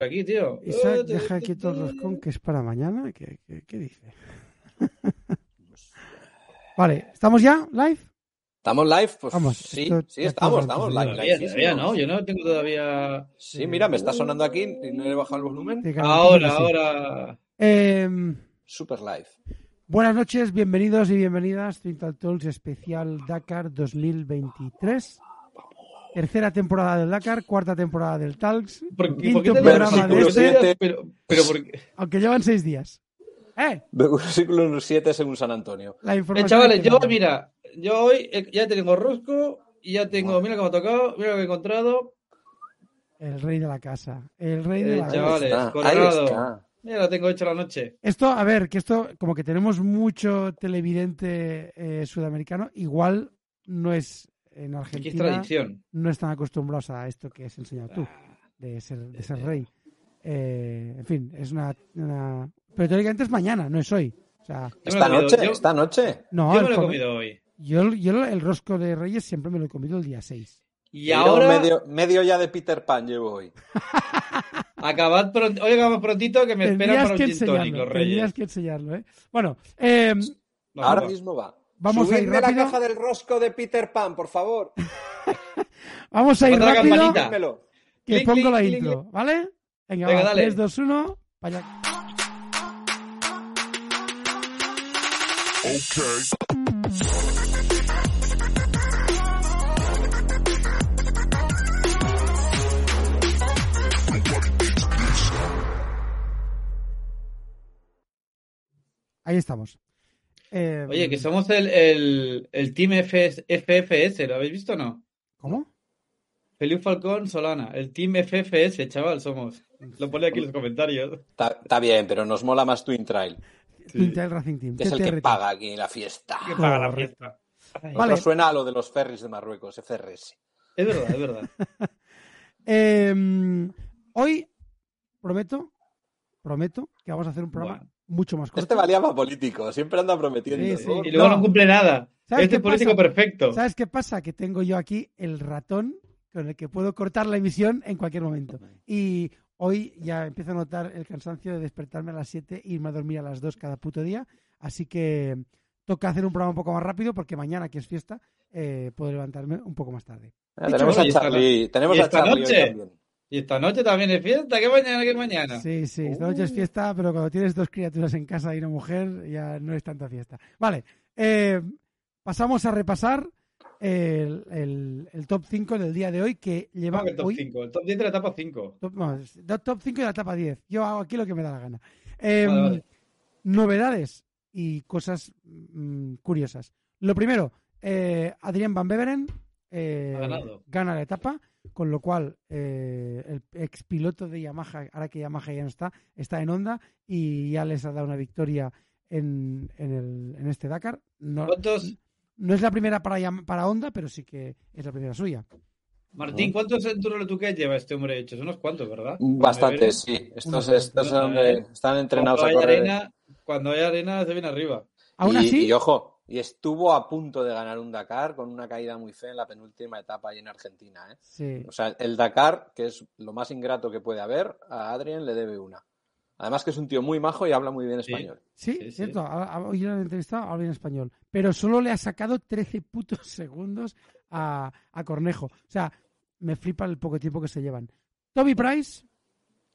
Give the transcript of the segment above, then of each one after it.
aquí, tío. Isaac, deja quieto el roscón que es para mañana. ¿Qué, qué, qué dice? vale, ¿estamos ya live? ¿Estamos live? Pues Vamos, sí, esto sí, estamos, estamos live. Todavía, live, todavía no, yo no tengo todavía. Sí, mira, me está sonando aquí y no he bajado el volumen. Ahora, ahora. Em, Super live. buenas noches, bienvenidos y bienvenidas. Twintal Talks especial Dakar 2023. Tercera temporada del Dakar, cuarta temporada del Talks. ¿Por, qué- Quinto por qué te programa de este. Pero, pero ¿por qué? Aunque llevan seis días. ¡Eh! Versículo 7 según San Antonio. La Eh, información. chavales, que yo, tenemos. mira, yo hoy eh, ya tengo rosco y ya tengo. Mira que me ha tocado, mira lo que he encontrado. El rey de la casa. El rey de Eh, la casa. chavales, Ahí está, Colorado. ahí está. Mira, lo tengo hecho la noche. Esto, a ver, que esto, como que tenemos mucho televidente eh, sudamericano, igual no es en Argentina, tradición. no están acostumbrados a esto que has enseñado tú, de ser, de ser rey. Eh, en fin, es una, una- Pero teóricamente es mañana, no es hoy. O sea, Esta noche, yo- esta noche. no, yo el me lo he comido hoy. yo, yo el rosco de Reyes siempre me lo he comido el día 6. Y ahora, Medio, medio ya de Peter Pan llevo hoy. acabad pronto, hoy acabamos prontito que me esperan para un gin tonic, los tendrías reyes. que enseñarlo, ¿eh? Bueno, eh, Vamos, Ahora mismo va. Vamos a ir Subidme rápido. la caja del rosco de Peter Pan, por favor. vamos a ir la rápido. campanita. Que Clink, pongo clink, la intro, ¿vale? Venga, Venga, va, dale. 3, 2, 1, vaya. Ahí estamos. Eh, Oye, que somos el, el, el Team FS FFS, ¿lo habéis visto o no? ¿Cómo? Feliu Falcón Solana, el Team FFS, chaval, somos. Lo pone aquí en los comentarios. Está, está bien, pero nos mola más Twin Trail, Intel Racing Team. que es el que paga aquí la fiesta. Que paga la fiesta. Ay, Vale. Suena a lo de los ferries de Marruecos, FRS. Es verdad, es verdad. Eh, hoy prometo, prometo que vamos a hacer un programa Bueno. Mucho más corto. Este valía para político, siempre anda prometiendo. Sí, sí. Y luego no, cumple nada. ¿Sabes Este qué político pasa? perfecto. ¿Sabes qué pasa? Que tengo yo aquí el ratón con el que puedo cortar la emisión en cualquier momento. Y hoy ya empiezo a notar el cansancio de despertarme a las 7 e irme a dormir a las 2 cada puto día. Así que toca hacer un programa un poco más rápido porque mañana, que es fiesta, eh, puedo levantarme un poco más tarde. Dicho tenemos a y Charlie, tenemos y a Charlie hoy noche. también. Y esta noche también es fiesta. ¿Qué mañana? ¿Qué mañana? Sí, sí, esta noche es fiesta, pero cuando tienes dos criaturas en casa y una mujer, ya no es tanta fiesta. Vale, eh, pasamos a repasar el, el- el top 5 del día de hoy que lleva que el top hoy 5. El top 10 de la etapa 5. Top, no, es- da- top 5 y la etapa 10. Yo hago aquí lo que me da la gana. Eh, Vale, vale. Novedades y cosas mm, curiosas. Lo primero, eh, Adrián Van Beveren eh, Ha ganado. gana la etapa, con lo cual eh, el ex piloto de Yamaha, ahora que Yamaha ya no está, está en Honda y ya les ha dado una victoria en, en, el- en este Dakar. No, ¿Cuántos, no es la primera para, para Honda, pero sí que es la primera suya. Martín, cuántos Enduro Tuque lleva este hombre hecho? Unos cuantos, ¿verdad? Bastantes, sí. Estos, estos son de- están entrenados Cuando a hay correr. arena, cuando hay arena se viene arriba. Aún y, así, y ojo, y estuvo a punto de ganar un Dakar con una caída muy fea en la penúltima etapa ahí en Argentina. ¿eh? sí. O sea, el Dakar, que es lo más ingrato que puede haber, a Adrien le debe una. Además que es un tío muy majo y habla muy bien español. Sí, Sí, sí. cierto. Hoy lo han entrevistado, habla en español. Pero solo le ha sacado 13 putos segundos a, a Cornejo. O sea, me flipa el poco tiempo que se llevan. Toby Price,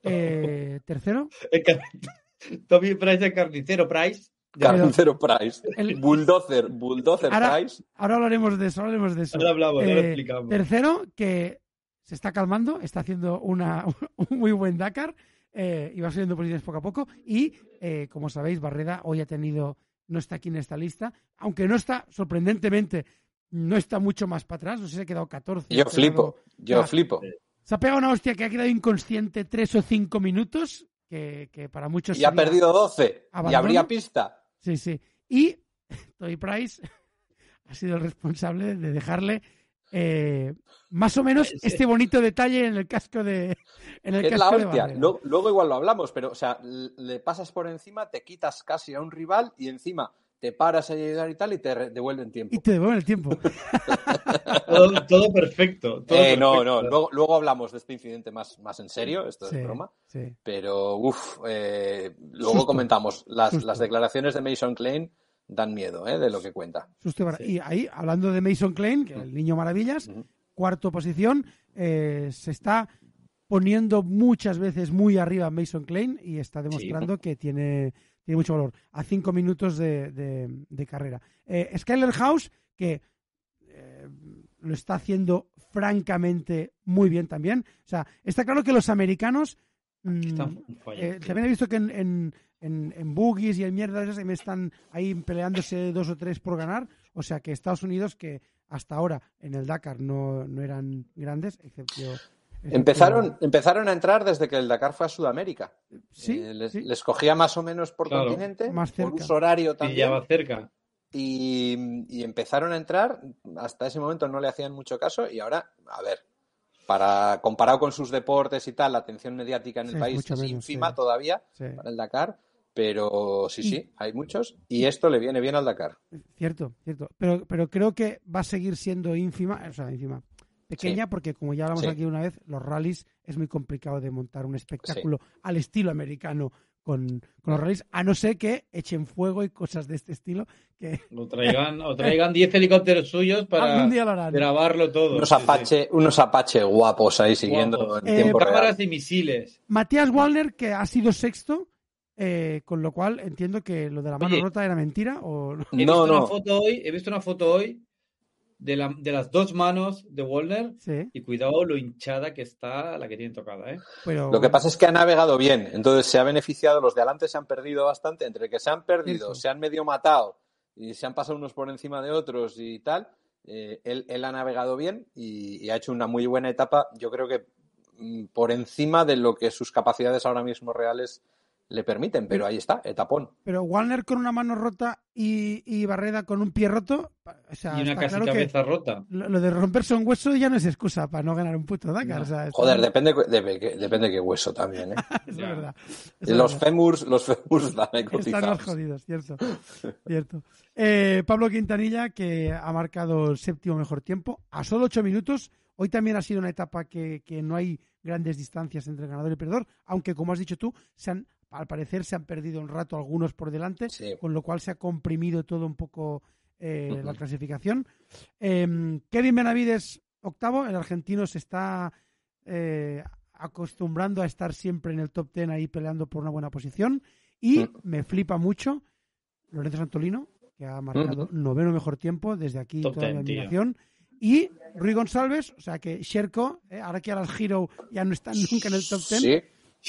eh, tercero. Tommy Price, el carnicero Price. Carnicero Price. El- Bulldozer, Bulldozer Ahora- Price. Ahora hablaremos de eso, hablaremos de eso. Ahora hablamos, ahora Eh, explicamos. tercero, que se está calmando, está haciendo una, un muy buen Dakar eh, y va subiendo posiciones poco a poco. Y, eh, como sabéis, Barreda hoy ha tenido, no está aquí en esta lista, aunque no está, sorprendentemente, no está mucho más para atrás, no sé si ha quedado 14. Yo quedado- flipo, yo flipo. Se ha pegado una hostia que ha quedado inconsciente tres o cinco minutos, que, que para muchos Y ha perdido 12. Y habría pista. Sí, sí. Y Toy Price ha sido el responsable de dejarle eh, más o menos Sí. este bonito detalle en el casco de en el Es la casco de hostia. Barrera. Luego, luego igual lo hablamos, pero, o sea, le pasas por encima, te quitas casi a un rival y encima te paras a ayudar y tal y te devuelven tiempo. Y te devuelven el tiempo. Todo, todo perfecto. todo Eh, no, perfecto. no, luego, luego hablamos de este incidente más, más en serio, esto Sí, es broma. sí. Pero, uff, luego Susto. comentamos. Las, Susto. las declaraciones de Mason Klein dan miedo, ¿eh? De lo que cuenta. Susto y bar- Sí. Y ahí, hablando de Mason Klein, que el niño maravillas, Ujú. cuarto posición, eh, se está poniendo muchas veces muy arriba Mason Klein y está demostrando que tiene, tiene mucho valor. A cinco minutos de, de- de carrera. Eh, Skyler House, que eh, lo está haciendo francamente muy bien también. O sea, está claro que los americanos... mm, eh, también he visto que en, en, en, en boogies y en mierdas me están ahí peleándose dos o tres por ganar. O sea que Estados Unidos, que hasta ahora en el Dakar no, no eran grandes, excepto. Empezaron, empezaron a entrar desde que el Dakar fue a Sudamérica. Sí, Eh, les, sí. les cogía más o menos por Claro. continente, Más por cerca. uso horario Y también. ya va cerca. Y, y empezaron a entrar, hasta ese momento no le hacían mucho caso y ahora, a ver, para comparado con sus deportes y tal, la atención mediática en el Sí, país es menos, ínfima sí. todavía Sí, para el Dakar, pero sí, Y- sí, hay muchos y esto le viene bien al Dakar. cierto, cierto. Pero, pero creo que va a seguir siendo ínfima, o sea, ínfima. Pequeña, porque como ya hablamos Sí. aquí una vez, los rallies es muy complicado de montar un espectáculo al estilo americano con, con los rallies, a no ser que echen fuego y cosas de este estilo, que O traigan, o traigan 10 helicópteros suyos para lo grabarlo todo. Unos Sí, sí. Apache, unos Apache guapos ahí siguiendo Guapos. en Eh, tiempo real. Cámaras y misiles. Matías Wallner, que ha sido sexto, eh, con lo cual entiendo que lo de la mano Oye. rota era mentira o. He No, visto no. una foto hoy, he visto una foto hoy de, la- de las dos manos de Walner Sí, y cuidado lo hinchada que está la que tiene tocada, ¿eh? pero Lo que pasa es que ha navegado bien, entonces se ha beneficiado, los de adelante se han perdido bastante, entre que se han perdido, se han medio matado y se han pasado unos por encima de otros y tal, eh, él, él ha navegado bien y, y ha hecho una muy buena etapa, yo creo que mm, por encima de lo que sus capacidades ahora mismo reales le permiten, pero ahí está, etapón. pero Wallner con una mano rota y, y Barreda con un pie roto, o sea, y una casi claro que cabeza rota. lo, lo de romperse un hueso ya no es excusa para no ganar un puto Dakar. No. o sea, está- Joder, depende, de, depende qué hueso también, ¿eh? Ya. es verdad. es los verdad. fémurs, los fémurs dan ahí Están cotizados. más jodidos, cierto. cierto. Eh, Pablo Quintanilla, que ha marcado el séptimo mejor tiempo, a solo ocho minutos. Hoy también ha sido una etapa que, que no hay grandes distancias entre el ganador y el perdedor, aunque como has dicho tú, se han, al parecer se han perdido un rato algunos por delante, Sí. con lo cual se ha comprimido todo un poco eh, la clasificación. Eh, Kevin Benavides, octavo, el argentino se está eh, acostumbrando a estar siempre en el top ten ahí peleando por una buena posición. Y Mm. me flipa mucho Lorenzo Santolino, que ha marcado noveno mejor tiempo desde aquí Top toda la ten, tío. admiración. Y Rui González, o sea que Sherko, eh, ahora que a las Hero ya no están nunca en el top ten, Sí,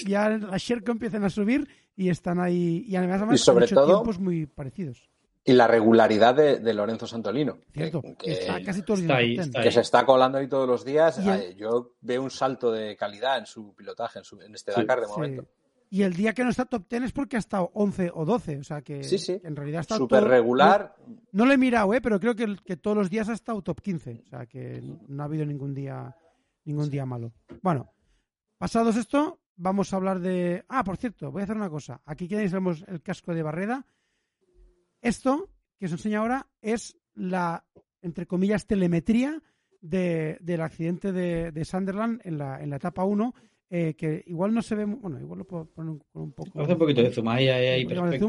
ya las Sherko empiezan a subir y están ahí. Y además, Y sobre han hecho todo- tiempos muy parecidos. y la regularidad de, de Lorenzo Santolino. Cierto, que- está casi todos los está ahí, está que se está colando ahí todos los días. El- Yo veo un salto de calidad en su pilotaje, en, su- en este Sí. Dakar de Sí. momento. Y el día que no está top 10 es porque ha estado 11 o 12. O sea que, Sí, sí. en realidad está Súper regular. No, no lo he mirado, ¿eh? pero creo que, que todos los días ha estado top 15. O sea que no ha habido ningún día ningún día malo. Bueno, pasados esto, vamos a hablar de. Ah, por cierto, voy a hacer una cosa. Aquí tenéis vemos el casco de Barreda. Esto que os enseño ahora es la, entre comillas, telemetría de- del accidente de, de Sunderland en la, en la etapa 1. eh, que igual no se ve. Bueno, igual lo puedo poner un, con un poco. Hace un poquito de zoom, ahí, ahí, ahí, perfecto.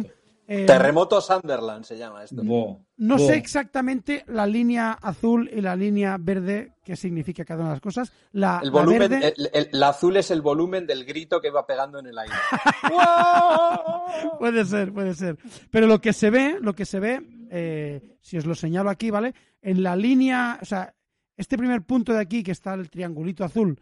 Eh, Terremoto Sunderland se llama esto. Bo, no bo. sé exactamente la línea azul y la línea verde qué significa cada una de las cosas. La, El la volumen, verde- el, el- el azul es el volumen del grito que va pegando en el aire. Puede ser, puede ser. Pero lo que se ve, lo que se ve, eh, si os lo señalo aquí, ¿vale? En la línea, o sea, este primer punto de aquí, que está el triangulito azul,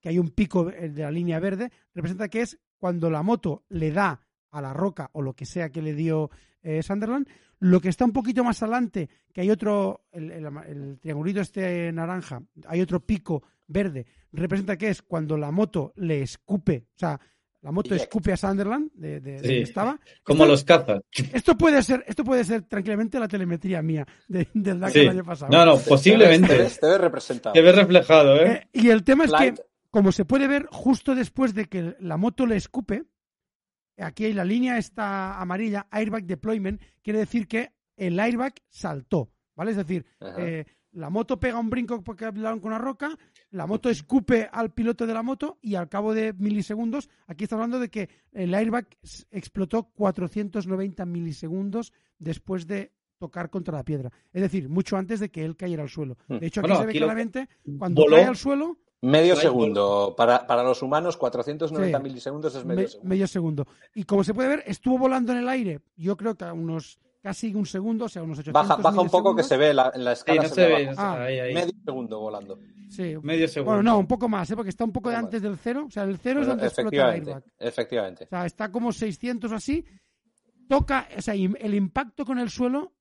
que hay un pico de la línea verde, representa que es cuando la moto le da a la roca o lo que sea que le dio eh, Sunderland. Lo que está un poquito más adelante, que hay otro, el, el- el triangulito este naranja, hay otro pico verde, representa que es cuando la moto le escupe, o sea, la moto escupe a Sunderland de, de- de Sí. donde estaba. Como Esto- los cazas. esto puede ser, esto puede ser tranquilamente la telemetría mía de- del Dakar Sí. el año pasado. No, no, Te posiblemente. ves, te ves representado. Te ves reflejado, ¿eh? Eh, y el tema es que, como se puede ver justo después de que la moto le escupe, aquí hay la línea esta amarilla, airbag deployment, quiere decir que el airbag saltó, ¿vale? Es decir, eh, la moto pega un brinco porque hablaron con una roca, la moto escupe al piloto de la moto y al cabo de milisegundos, aquí está hablando de que el airbag explotó 490 milisegundos después de tocar contra la piedra. Es decir, mucho antes de que él cayera al suelo. De hecho, aquí Bueno, se ve aquí claramente cuando voló. cae al suelo, Medio segundo. Para, para los humanos, 490 Sí. milisegundos es medio me- segundo. medio segundo. Y como se puede ver, estuvo volando en el aire, yo creo que a unos casi un segundo, o sea, unos 800 Baja, baja un poco que se ve la- en la Sí, escala. no se se ve Ah. ahí, ahí. Medio segundo volando. Sí. Medio segundo. Bueno, no, un poco más, ¿eh? porque está un poco de antes del cero. O sea, el cero es donde explota el efectivamente, airbag. efectivamente. O sea, está como 600 o así. Toca, o sea, el impacto con el suelo,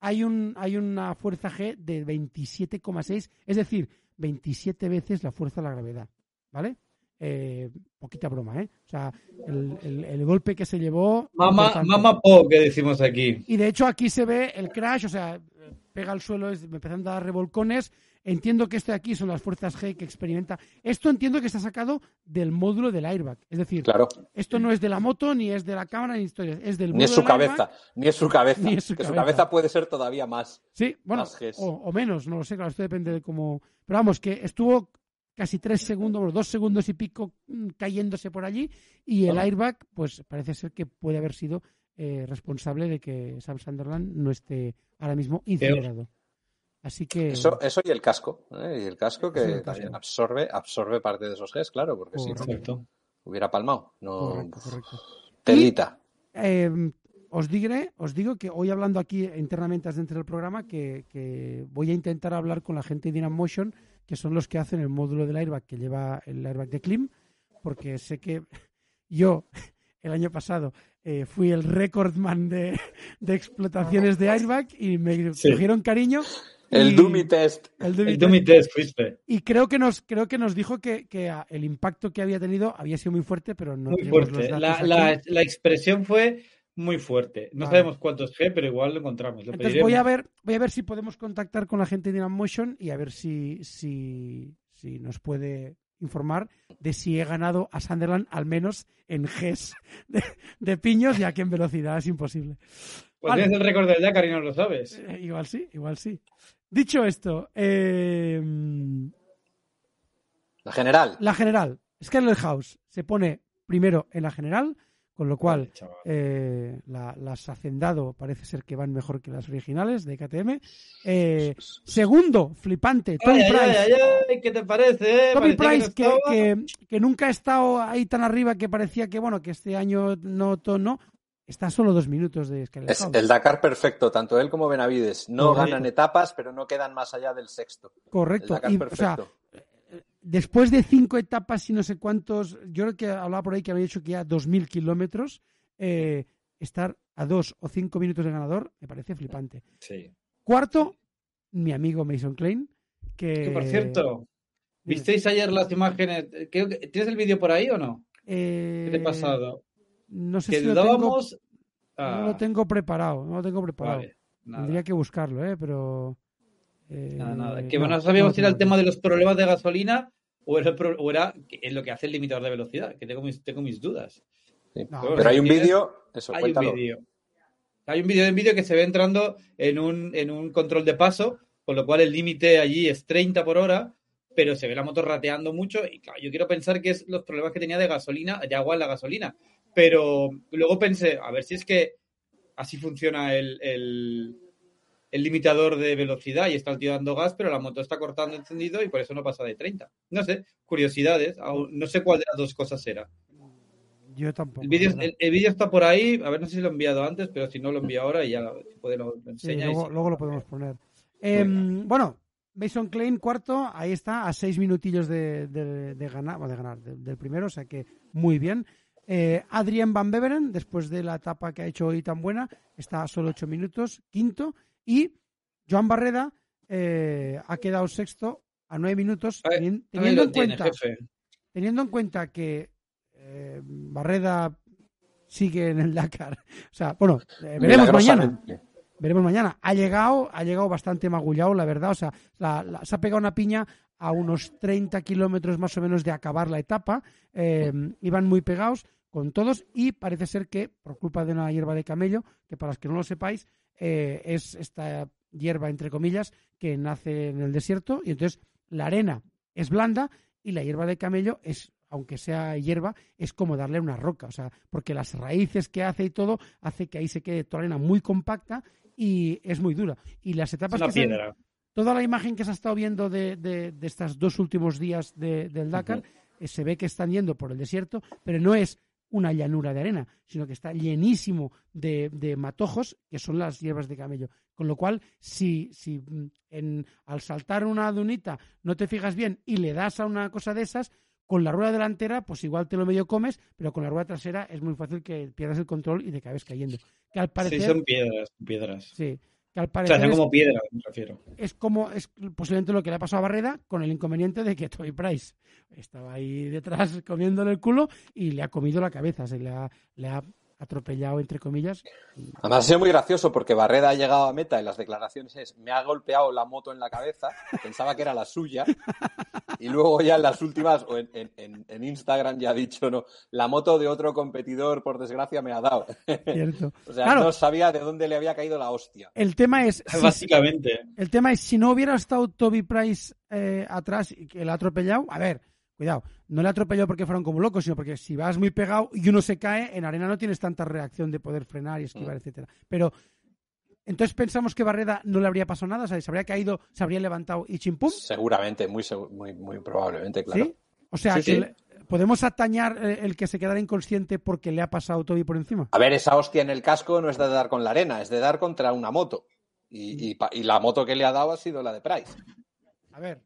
hay, un, hay una fuerza G de 27,6, es decir, 27 veces la fuerza de la gravedad. ¿Vale? Eh, poquita broma, ¿eh? O sea, el, el- el golpe que se llevó. Mama, importante. mama po, que decimos aquí. Y de hecho aquí se ve el crash, o sea, pega al suelo, empezando a dar revolcones. Entiendo que esto de aquí son las fuerzas G que experimenta. Esto entiendo que está sacado del módulo del airbag. Es decir, Claro. esto no es de la moto, ni es de la cámara, ni historias. Es del Ni es módulo su del airbag. cabeza. Ni es su cabeza. Ni es su que su cabeza. cabeza puede ser todavía más. Sí, bueno, Más Gs. o, o menos, no lo sé, claro, esto depende de cómo. Pero vamos, que estuvo casi tres segundos, bueno, dos segundos y pico mm, cayéndose por allí y el Ah. airbag, pues parece ser que puede haber sido eh, responsable de que Sam Sunderland no esté ahora mismo incinerado. Así que. Eso, eso y el casco. ¿eh? Y el casco que Sí, también absorbe, absorbe parte de esos Gs, claro, porque si no Perfecto. hubiera palmado. No, Correcto, correcto. telita. Eh, os diré, os digo que hoy hablando aquí internamente dentro del programa que, que voy a intentar hablar con la gente de Dynam Motion, que son los que hacen el módulo del airbag que lleva el airbag de Klim, porque sé que yo el año pasado eh, fui el recordman de, de explotaciones de airbag y me Sí. cogieron cariño. El Dummy Test. el Dummy El Dummy Test fuiste. y creo que nos creo que nos dijo que, que, ah, el impacto que había tenido había sido muy fuerte, pero no Muy los fuerte. datos La, la, la expresión fue muy fuerte. No Vale. sabemos cuántos G, pero igual lo encontramos. Lo Entonces voy a ver, voy a ver si podemos contactar con la gente de Dynam Motion y a ver si, si, si nos puede informar de si he ganado a Sunderland al menos en Gs de, de piños, ya que en velocidad es imposible. Pues Vale. tienes el récord del Dakar y no lo sabes. Eh, igual sí, igual sí. Dicho esto, eh, La general. la general, Scarlet House se pone primero en la general, con lo cual Vale. Eh, la- las Hacendado parece ser que van mejor que las originales de KTM. Eh, segundo, flipante, Tommy Ay, Price. ay, ay, ay, ¿qué te parece? eh? Tommy Parecía Price, no que, estaba. que- que nunca ha estado ahí tan arriba que parecía que, bueno, que este año no, to- no. Está a solo dos minutos de Scarlet Es el Dakar perfecto, tanto él como Benavides. No Correcto. ganan etapas, pero no quedan más allá del sexto. El Correcto. Dakar Y, o sea, perfecto. después de cinco etapas y no sé cuántos, yo creo que hablaba por ahí que había hecho que ya 2.000 kilómetros, eh, estar a dos o cinco minutos de ganador me parece flipante. Sí. Cuarto, mi amigo Mason Klein, que... Que por cierto. ¿visteis ayer las imágenes? Creo que- ¿Tienes el vídeo por ahí o no? Eh, ¿Qué te ha pasado? No sé Que si lo tengo, dudábamos. no lo tengo preparado, no lo tengo preparado. Vale. Tendría que buscarlo, ¿eh? Pero... eh, Nada, nada. Que no, no sabíamos si era el tema de los problemas de gasolina o era, o era lo que hace el limitador de velocidad, que tengo mis, tengo mis dudas. Sí. No, pero hay un vídeo, eso, Hay cuéntalo. un vídeo. Hay un vídeo en vídeo que se ve entrando en un, en un control de paso, con lo cual el límite allí es 30 por hora, pero se ve la moto rateando mucho. Y claro, yo quiero pensar que es los problemas que tenía de gasolina, de agua en la gasolina. Pero luego pensé, a ver si es que así funciona el, el, el limitador de velocidad y está dando gas, pero la moto está cortando encendido y por eso no pasa de 30. No sé, curiosidades. No sé cuál de las dos cosas era. Yo tampoco. El vídeo, el, el vídeo está por ahí, a ver, no sé si lo he enviado antes, pero si no lo envío ahora y ya lo, puede lo, lo Sí, enseña. y luego, lo podemos poner. Em, bueno, Mason Klein cuarto, ahí está, a seis minutillos de, de- de ganar, bueno, de ganar de- del primero, o sea que muy bien. Eh, Adrien Van Beveren, después de la etapa que ha hecho hoy tan buena, está a solo ocho minutos, quinto. Y Joan Barreda eh, ha quedado sexto a nueve minutos, teniendo, en tiene, cuenta, teniendo en cuenta que eh, Barreda sigue en el Dakar. O sea, bueno, eh, veremos mañana. Veremos mañana. Ha llegado, ha llegado bastante magullado, la verdad. O sea, la- se ha pegado una piña a unos 30 kilómetros más o menos de acabar la etapa. Iban muy pegados. con todos y parece ser que por culpa de una hierba de camello, que para los que no lo sepáis, eh, es esta hierba, entre comillas, que nace en el desierto y entonces la arena es blanda y la hierba de camello es aunque sea hierba, es como darle una roca, o sea, porque las raíces que hace y todo hace que ahí se quede toda la arena muy compacta y es muy dura. Y las etapas Es una que piedra. toda la imagen que se ha estado viendo de, de, de estos dos últimos días de- del Dakar, eh, se ve que están yendo por el desierto, pero no es una llanura de arena, sino que está llenísimo de, de matojos, que son las hierbas de camello. Con lo cual, si, si mm, en, al saltar una dunita no te fijas bien y le das a una cosa de esas, con la rueda delantera, pues igual te lo medio comes, pero con la rueda trasera es muy fácil que pierdas el control y te acabes cayendo. Que al parecer, Sí, son piedras, piedras. sí, que al O parecer sea, son es- como piedras, me refiero. es como es posiblemente lo que le ha pasado a Barreda con el inconveniente de que Toby Price estaba ahí detrás comiéndole el culo y le ha comido la cabeza, se le ha, le ha atropellado entre comillas. Además ha sido muy gracioso porque Barreda ha llegado a meta y las declaraciones es me ha golpeado la moto en la cabeza, pensaba que era la suya, y luego ya en las últimas, o en, en- en- Instagram ya ha dicho, no, la moto de otro competidor por desgracia me ha dado. Cierto. o sea, Claro. no sabía de dónde le había caído la hostia. El tema es si, Básicamente. el tema es si no hubiera estado Toby Price eh, atrás y que le ha atropellado, a ver, cuidado, no le ha atropellado porque fueron como locos, sino porque si vas muy pegado y uno se cae, en arena no tienes tanta reacción de poder frenar y esquivar, Mm. etcétera. Pero entonces pensamos que Barreda no le habría pasado nada, o sea, se habría caído, se habría levantado y chimpum. Seguramente, muy, muy, muy probablemente, claro. ¿Sí? O sea, Sí, que sí. le- ¿podemos atañar eh, el que se quedara inconsciente porque le ha pasado Toby por encima? A ver, esa hostia en el casco no es de dar con la arena, es de dar contra una moto. Y, y la moto que le ha dado ha sido la de Price. A ver,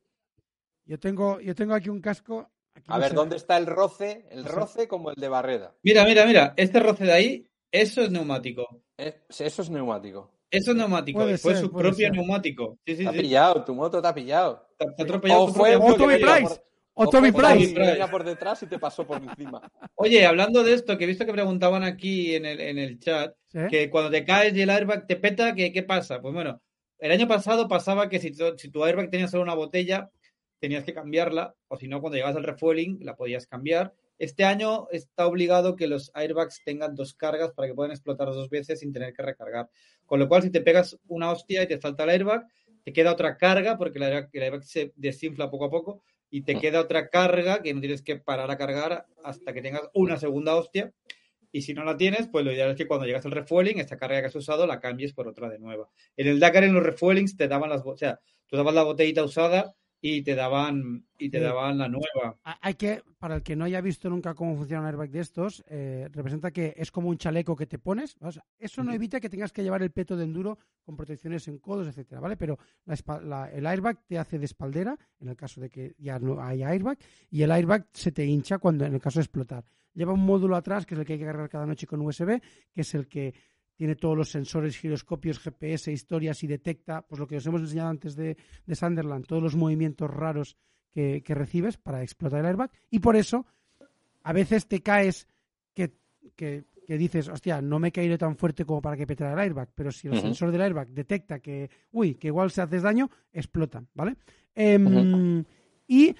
yo tengo, yo tengo aquí un casco. aquí A no ver, sé- ¿dónde está el roce? El O sea- roce como el de Barreda. Mira, mira, mira. Este roce de ahí, eso es neumático. Eh, Eso es neumático. Eso es neumático. Puede y fue ser, su propio ser. neumático. Sí, sí, Te ha sí. pillado, tu moto te ha pillado. Te te ha atropellado O fue o iba Price. por- O Toby fue Price. por detrás y te pasó por encima. Oye, hablando de esto, que he visto que preguntaban aquí en el, en el chat, ¿Sí? que cuando te caes y el airbag te peta, ¿qué, qué pasa? Pues bueno, el año pasado pasaba que si tu, si tu airbag tenía solo una botella, tenías que cambiarla, o si no, cuando llegabas al refueling, la podías cambiar. Este año está obligado que los airbags tengan dos cargas para que puedan explotar dos veces sin tener que recargar. Con lo cual, si te pegas una hostia y te salta el airbag, te queda otra carga, porque el airbag, el airbag se desinfla poco a poco, y te queda otra carga que no tienes que parar a cargar hasta que tengas una segunda hostia. Y si no la tienes, pues lo ideal es que cuando llegas al refueling, esta carga que has usado la cambies por otra de nueva. En el Dakar, en los refuelings, te daban las, o sea, tú dabas la botellita usada y te daban y te Sí. daban la nueva. Ha- Hay que, para el que no haya visto nunca cómo funciona un airbag de estos, eh, representa que es como un chaleco que te pones. O sea, eso no evita que tengas que llevar el peto de enduro con protecciones en codos, etcétera, ¿vale? Pero la la- el airbag te hace de espaldera, en el caso de que ya no haya airbag, y el airbag se te hincha cuando, en el caso de explotar. Lleva un módulo atrás, que es el que hay que cargar cada noche con USB, que es el que tiene todos los sensores, giroscopios, GPS, historias y detecta, pues lo que os hemos enseñado antes de, de Sunderland, todos los movimientos raros que, que recibes para explotar el airbag. Y por eso, a veces te caes que, que, que dices, hostia, no me he caído tan fuerte como para que petara el airbag, pero si el Ujú. sensor del airbag detecta que, uy, que igual se haces daño, explotan, ¿vale? Em, Y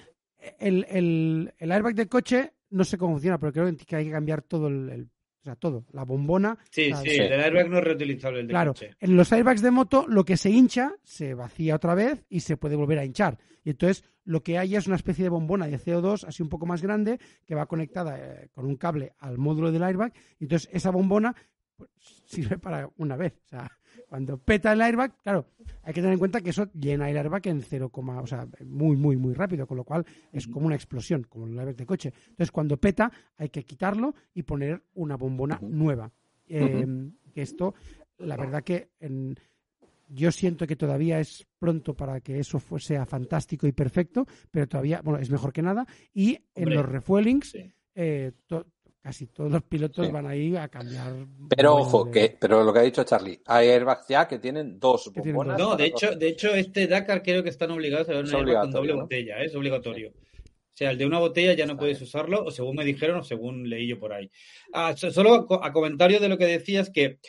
el, el, el airbag del coche, no sé cómo funciona, pero creo que hay que cambiar todo el, sea, todo, la bombona, Sí, sí, el airbag no es reutilizable, el de Claro, coche. en los airbags de moto lo que se hincha se vacía otra vez y se puede volver a hinchar. Y entonces lo que hay es una especie de bombona de CO2 así un poco más grande que va conectada eh, con un cable al módulo del airbag. Y entonces esa bombona pues, sirve para una vez. O sea, cuando peta el airbag, claro, hay que tener en cuenta que eso llena el airbag en 0, o sea, muy, muy, muy rápido, con lo cual es como una explosión, como el airbag de coche. Entonces cuando peta hay que quitarlo y poner una bombona nueva. Eh, Que esto, la verdad que en- yo siento que todavía es pronto para que eso sea fantástico y perfecto, pero todavía, bueno, es mejor que nada. Y en Hombre, los refuelings, Sí. eh, to- casi todos los pilotos Sí. van ahí a cambiar. Pero ojo, de- que, pero lo que ha dicho Charlie, hay airbags ya que tienen dos Que tienen. No, de hecho, de hecho, este Dakar creo que están obligados a llevar Es un airbag con doble botella, ¿eh? es obligatorio. O sea, el de una botella ya no Está puedes bien. usarlo, o según me dijeron, o según leí yo por ahí. Ah, so- solo a, co- a comentario de lo que decías, que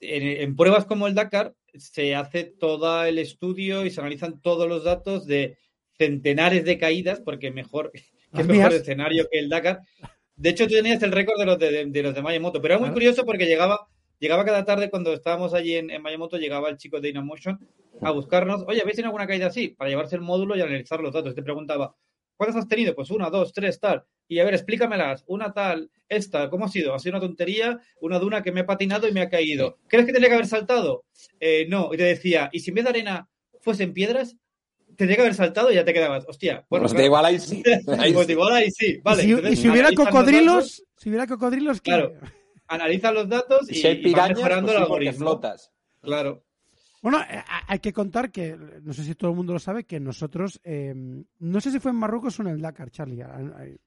en, en pruebas como el Dakar se hace todo el estudio y se analizan todos los datos de centenares de caídas, porque mejor, que mejor escenario que el Dakar, De hecho, tú tenías el récord de los de, de los de Mayamoto, pero era muy Claro. curioso porque llegaba, llegaba cada tarde cuando estábamos allí en, en Mayamoto, llegaba el chico de Dynamotion a buscarnos, oye, ¿habéis tenido alguna caída así? Para llevarse el módulo y analizar los datos. Te preguntaba, ¿cuántas has tenido? Pues una, dos, tres, tal. Y a ver, explícamelas. Una tal, esta, ¿cómo ha sido? ¿Ha sido una tontería? Una duna que me ha patinado y me ha caído. ¿Crees que tendría que haber saltado? Eh, no. Y te decía, ¿y si en vez de arena fuesen piedras? Tendría que haber saltado y ya te quedabas. Hostia. Bueno, Pues claro. de igual ahí sí. Ahí Pues sí. igual ahí sí. Vale. y si, entonces y si hubiera cocodrilos, si hubiera cocodrilos, ¿qué? Claro. Analizan los datos y, Si hay y pirañas, mejorando pues sí, algoritmo. flotas. Claro. Bueno, eh, hay que contar que, no sé si todo el mundo lo sabe, que nosotros, eh, no sé si fue en Marruecos o en el Dakar, Charlie,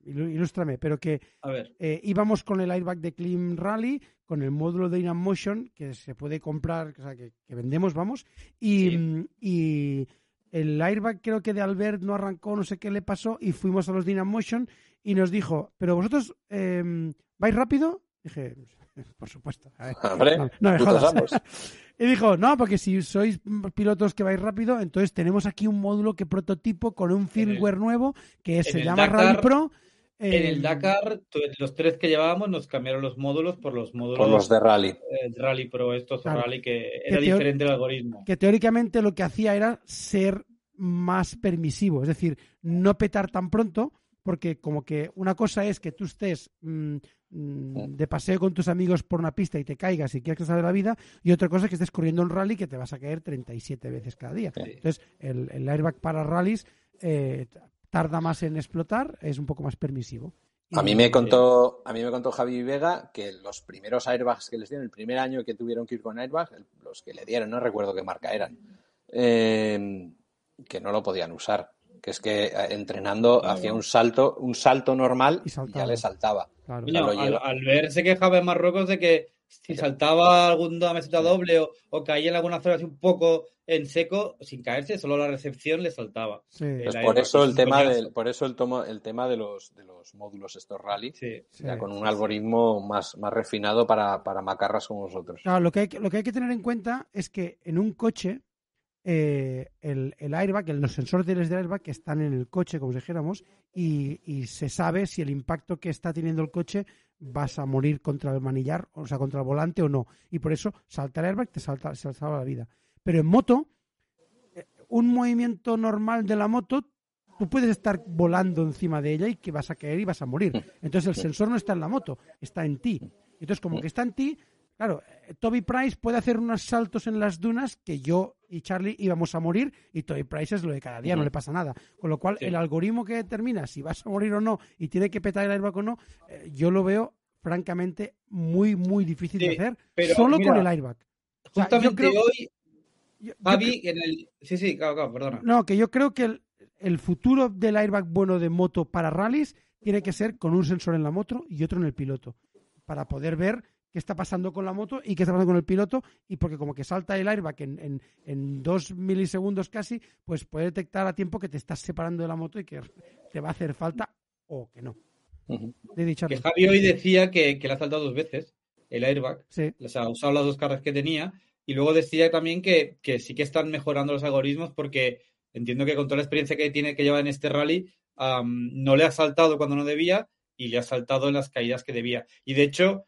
ilústrame, pero que A ver. eh, íbamos con el airbag de Clean Rally, con el módulo de Motion, que se puede comprar, o sea, que, que vendemos, vamos, y, Sí. y el airbag creo que de Albert no arrancó, no sé qué le pasó, y fuimos a los Dynam Motion y nos dijo, pero vosotros eh, vais rápido? Dije, por supuesto. a ver, Hombre, no, no me jodas. Y dijo, no, porque si sois pilotos que vais rápido, entonces tenemos aquí un módulo que prototipo con un firmware nuevo que se llama Dakar- Rally Pro. En el Dakar, tu- los tres que llevábamos nos cambiaron los módulos por los módulos Por los de rally. eh, Rally Pro, estos Claro. Rally, que era diferente el algoritmo. que teóricamente lo que hacía era ser más permisivo, es decir, no petar tan pronto, porque como que una cosa es que tú estés mm, mm, de paseo con tus amigos por una pista y te caigas y quieres que salga la vida, y otra cosa es que estés corriendo un rally que te vas a caer 37 veces cada día. Sí. Entonces, el, el airbag para rallies eh, tarda más en explotar, es un poco más permisivo. A mí me contó, a mí me contó Javi Vega que los primeros airbags que les dieron, el primer año que tuvieron que ir con airbags, los que le dieron, no recuerdo qué marca eran, eh, que no lo podían usar. Que es que eh, entrenando Claro. hacía un salto, un salto normal Y ya le saltaba. Claro. Al, lleva. al ver se quejaba en Marruecos de que si saltaba alguna meseta doble o, o caía en alguna zona así un poco en seco, sin caerse, solo la recepción le saltaba. Sí, Pues por eso es el tema del, por eso el tomo, el tema de los de los módulos estos rally, Sí. sí. ya con un algoritmo más, más refinado para, para macarras como vosotros. Claro, lo que, hay, que- lo que hay que tener en cuenta es que en un coche eh, el, el airbag, los sensores del airbag que están en el coche, como dijéramos, y, y se sabe si el impacto que está teniendo el coche vas a morir contra el manillar, o sea, contra el volante o no. Y por eso salta el airbag, te salta, se salva la vida. Pero en moto, eh, un movimiento normal de la moto, tú puedes estar volando encima de ella y que vas a caer y vas a morir. Entonces el sensor no está en la moto, está en ti. Entonces, como que está en ti, claro, eh, Toby Price puede hacer unos saltos en las dunas que yo y Charlie íbamos a morir y Toby Price es lo de cada día, no le pasa nada. Con lo cual, Sí. el algoritmo que determina si vas a morir o no y tiene que petar el airbag o no, eh, yo lo veo francamente muy, muy difícil de hacer pero solo mira, con el airbag. O sea, yo Justamente creo- hoy, yo- yo Javi, en el... Sí, sí, claro, claro, perdona. no, que yo creo que el, el futuro del airbag bueno de moto para rallies tiene que ser con un sensor en la moto y otro en el piloto, para poder ver qué está pasando con la moto y qué está pasando con el piloto, y porque como que salta el airbag en, en, en dos milisegundos casi, pues puede detectar a tiempo que te estás separando de la moto y que te va a hacer falta o que no. De dicha Que Javi hoy decía que, que le ha saltado dos veces el airbag. Sí, O sea, ha usado las dos cargas que tenía. Y luego decía también que, que sí que están mejorando los algoritmos porque entiendo que con toda la experiencia que tiene que lleva en este rally, no le ha saltado cuando no debía y le ha saltado en las caídas que debía. Y de hecho,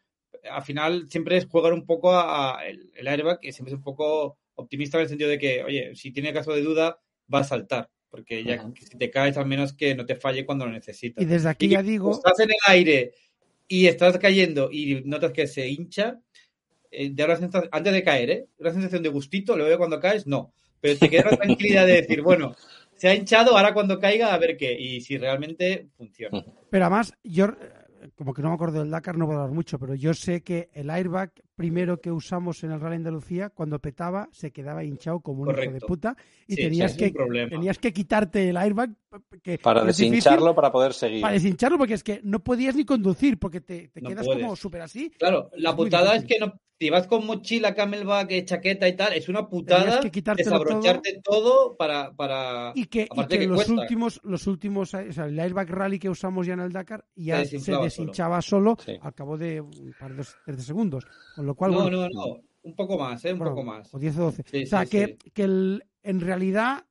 al final siempre es jugar un poco a, a el, el airbag, que siempre es un poco optimista en el sentido de que, oye, si tiene caso de duda, va a saltar. Porque ya si te caes, al menos que no te falle cuando lo necesitas. y desde aquí Y ya digo, Estás en el aire y estás cayendo y notas que se hincha, eh, sensación, antes de caer, ¿eh? Una sensación de gustito, luego cuando caes, no. Pero te queda la tranquilidad de decir, bueno, se ha hinchado, ahora cuando caiga, a ver qué. Y si realmente funciona. Pero además, yo, como que no me acuerdo del Dakar, no puedo hablar mucho, pero yo sé que el airbag primero que usamos en el Rally Andalucía, cuando petaba, se quedaba hinchado como un hijo de Correcto. puta y Sí, tenías, que, tenías que quitarte el airbag que Para deshincharlo para poder seguir. Para deshincharlo, porque es que no podías ni conducir, porque te, te No quedas puedes. como súper así. Claro, la Es putada es que no, si vas con mochila, camelback, eh, chaqueta y tal, es una putada Tenías que desabrocharte todo, para, para... Y que, y que que los cuesta. últimos, los últimos, o sea, el airbag rally que usamos ya en el Dakar ya Se se deshinchaba solo, Sí. al cabo de un par de, tres de segundos. Con lo cual, No, bueno, no, no, un poco más, ¿eh? Un Bueno, poco más. O 10 o 12. Sí, o sea, sí, que, sí. que el- en realidad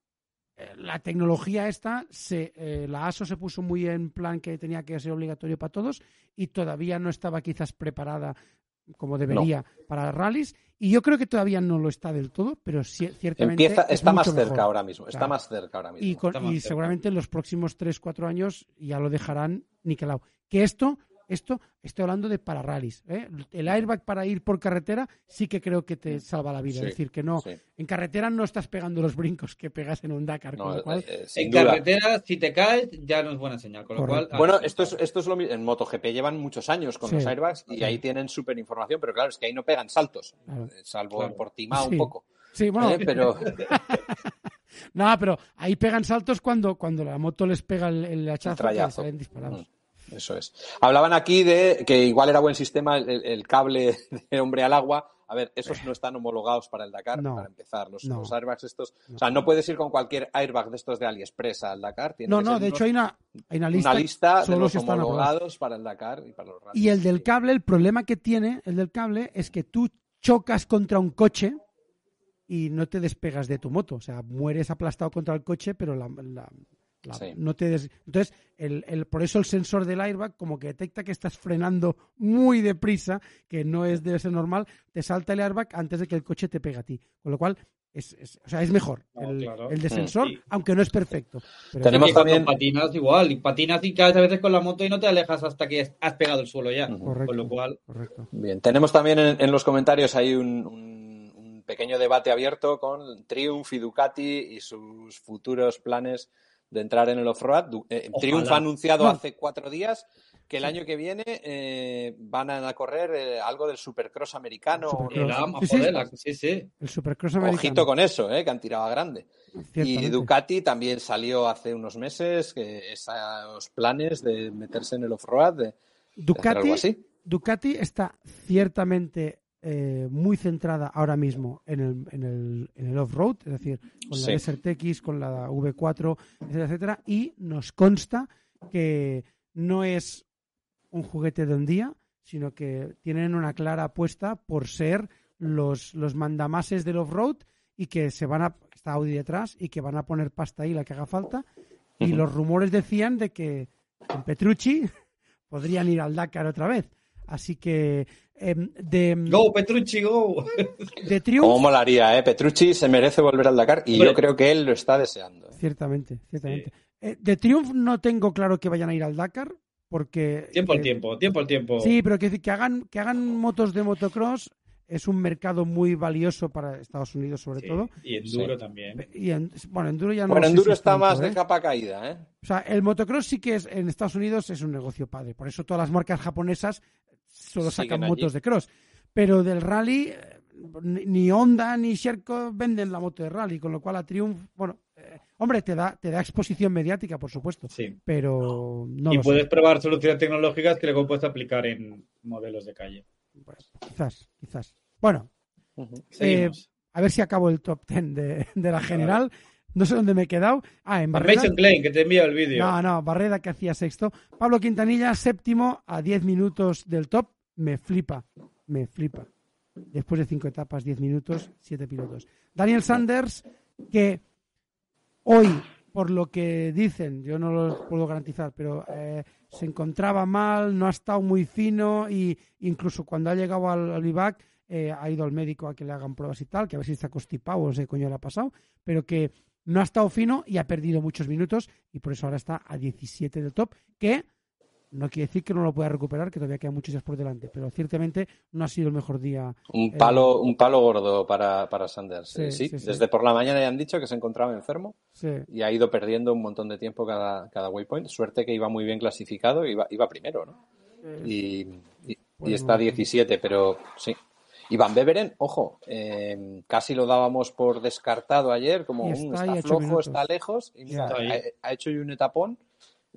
eh, la tecnología esta, se, eh, la ASO se puso muy en plan que tenía que ser obligatorio para todos y todavía no estaba quizás preparada como debería para rallies y yo creo que todavía no lo está del todo, pero sí, ciertamente Empieza, es está más cerca mejor. ahora mismo. Está Claro. más cerca ahora mismo. Y, con- seguramente en los próximos 3-4 años ya lo dejarán niquelado. Que esto, esto, estoy hablando de para rallies. ¿eh? El airbag para ir por carretera sí que creo que te salva la vida. Sí, es decir, que no, sí. en carretera no estás pegando los brincos que pegas en un Dakar. No, con lo cual, eh, eh, En duda. carretera, si te caes, ya no es buena señal. Con lo Correcto. cual, Bueno, ah, esto es, esto es lo mismo. En MotoGP llevan muchos años con Sí, los airbags y sí. ahí tienen súper información, pero claro, es que ahí no pegan saltos, Claro. eh, salvo Claro. en Portimao Sí. un poco. Sí, bueno, ¿eh? Pero no, pero ahí pegan saltos cuando, cuando la moto les pega el, el hachazo que trayazo. salen disparados. Mm, Eso es. Hablaban aquí de que igual era buen sistema el, el cable de hombre al agua. A ver, esos no están homologados para el Dakar, No. para empezar. Los, No. los airbags estos. O sea, no puedes ir con cualquier airbag de estos de AliExpress al Dakar. tiene No, no, de unos- hecho hay una, hay una lista, una lista de los si están aprobados. homologados para el Dakar y para los rallies. Y el del cable, el problema que tiene el del cable es que tú chocas contra un coche y no te despegas de tu moto. O sea, mueres aplastado contra el coche, pero la, la- la- Sí. no te des- Entonces, el, el- por eso el sensor del airbag, como que detecta que estás frenando muy deprisa, que no es de ser normal, te salta el airbag antes de que el coche te pegue a ti. Con lo cual, es, es- o sea, es mejor No, el, claro. el de Mm. sensor, Sí. aunque no es perfecto. Pero Tenemos también- patinas igual, y patinas y caes a veces con la moto y no te alejas hasta que has pegado el suelo ya. Correcto. Con lo cual, Correcto. Bien, tenemos también en, en los comentarios ahí un, un- un pequeño debate abierto con Triumph y Ducati y sus futuros planes de entrar en el off-road. Eh. Triumph ha anunciado No. hace cuatro días que el año que viene eh, van a correr eh, algo del Supercross americano. Supercross. el ama, Sí, sí. joder, la- sí, sí. El Supercross americano. Ojito con eso, eh, que han tirado a grande. Y. Ducati también salió hace unos meses que esos planes de meterse en el off-road. Ducati está ciertamente eh, muy centrada ahora mismo en el, en el, en el off-road, es decir, con la Sí. Desert X, con la V4, etcétera, etcétera, y nos consta que no es un juguete de un día, sino que tienen una clara apuesta por ser los, los mandamases del off-road y que se van a, está Audi detrás y que van a poner pasta ahí la que haga falta. Y los rumores decían de que en Petrucci podrían ir al Dakar otra vez. Así que em, de, Go, Petrucci, go. de Triumph, Cómo molaría, ¿eh? Petrucci se merece volver al Dakar y yo creo que él lo está deseando. ¿eh? ciertamente, ciertamente. Eh, de Triumph no tengo claro que vayan a ir al Dakar porque Tiempo al eh, tiempo, tiempo al tiempo. Sí, pero que, que hagan que hagan motos de motocross es un mercado muy valioso para Estados Unidos sobre Sí, todo. Y enduro Sí. también. Y en- bueno, enduro ya no Bueno, Enduro está tanto, más ¿eh? de capa caída, ¿eh? O sea, el motocross sí que es en Estados Unidos es un negocio padre. Por eso todas las marcas japonesas solo sacan allí. motos de cross. Pero del rally, eh, ni Honda ni Sherco venden la moto de rally, con lo cual a Triumph, bueno, eh, hombre, te da, te da exposición mediática, por supuesto, Sí. pero no y lo puedes sé. probar soluciones tecnológicas que luego puedes aplicar en modelos de calle. Quizás, quizás. Bueno. Seguimos. a ver si acabo el top 10 de, de la general. No sé dónde me he quedado. Ah, en Barreda. Mason Klein, que te envía el vídeo. No, no, Barreda que hacía sexto. Pablo Quintanilla, séptimo, a 10 minutos del top. Me flipa, me flipa. Después de cinco etapas, 10 minutos, 7 pilotos. Daniel Sanders, que hoy, por lo que dicen, yo no lo puedo garantizar, pero eh, se encontraba mal, no ha estado muy fino y incluso cuando ha llegado al, al IVAC eh, ha ido al médico a que le hagan pruebas y tal, que a ver si está constipado o no sé qué coño le ha pasado, pero que no ha estado fino y ha perdido muchos minutos y por eso ahora está a 17 del top, que no quiere decir que no lo pueda recuperar, que todavía quedan muchos días por delante, pero ciertamente no ha sido el mejor día. Un Eh, palo, un palo gordo para, para Sanders. Sí, Sí, sí, sí. desde por la mañana ya han dicho que se encontraba enfermo Sí, y ha ido perdiendo un montón de tiempo cada, cada waypoint. Suerte que iba muy bien clasificado, iba, iba primero, ¿no? eh, Y, y- y Bueno, está bueno. 17, pero sí. Y Van Beveren, ojo, eh, casi lo dábamos por descartado ayer, como "Mm, está está, a ocho flojo, minutos". está lejos, y mira, Está ha, ha hecho un etapón.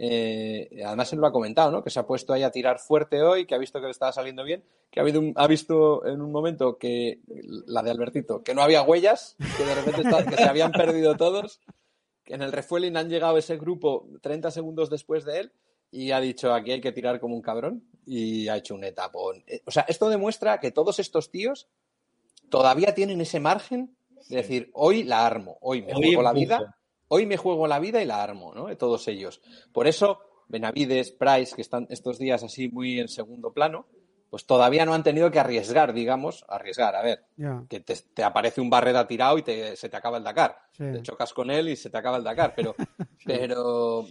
Eh, además él lo ha comentado, ¿no? Que se ha puesto ahí a tirar fuerte hoy, que ha visto que le estaba saliendo bien, que ha habido un- ha visto en un momento que la de Albertito, que no había huellas, que de repente está- que se habían perdido todos, que en el refueling han llegado ese grupo 30 segundos después de él y ha dicho aquí hay que tirar como un cabrón y ha hecho un etapón. Eh, O sea, esto demuestra que todos estos tíos todavía tienen ese margen de decir hoy la armo, hoy me Hoy juego la vida hoy me juego la vida y la armo, ¿no? De todos ellos. Por eso, Benavides, Price, que están estos días así muy en segundo plano, pues todavía no han tenido que arriesgar, digamos, arriesgar, a ver, que te, aparece un Barreda tirado y te, se te acaba el Dakar. Te chocas con él y se te acaba el Dakar, pero, pero,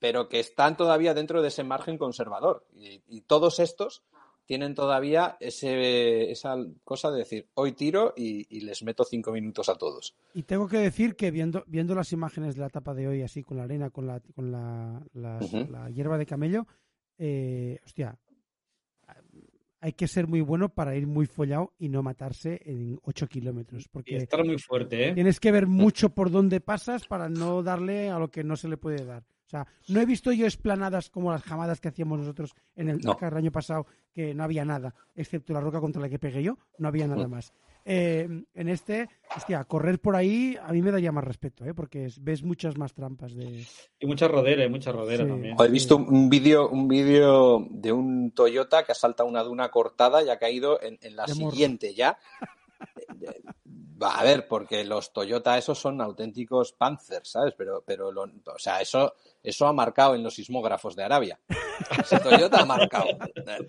pero que están todavía dentro de ese margen conservador. y todos estos tienen todavía ese, esa cosa de decir, hoy tiro y, les meto cinco minutos a todos. Y tengo que decir que viendo, viendo las imágenes de la etapa de hoy, así con la arena, con la, con la, la, hierba de camello, eh, hostia, hay que ser muy bueno para ir muy follado y no matarse en 8 kilómetros. Porque estar muy fuerte, ¿eh? Tienes que ver mucho por dónde pasas para no darle a lo que no se le puede dar. O sea, no he visto yo esplanadas como las jamadas que hacíamos nosotros en el el año pasado, que no había nada, excepto la roca contra la que pegué yo, no había nada más. Eh, en este, hostia, correr por ahí a mí me daría más respeto, ¿eh? porque ves muchas más trampas de... Y mucha rodera, y mucha rodera también. He visto un vídeo un vídeo de un Toyota que ha saltado una duna cortada y ha caído en, la siguiente ya. A ver, porque los Toyota esos son auténticos Panzers, ¿sabes? Pero, pero o sea, eso, eso ha marcado en los sismógrafos de Arabia. Ese Toyota ha marcado.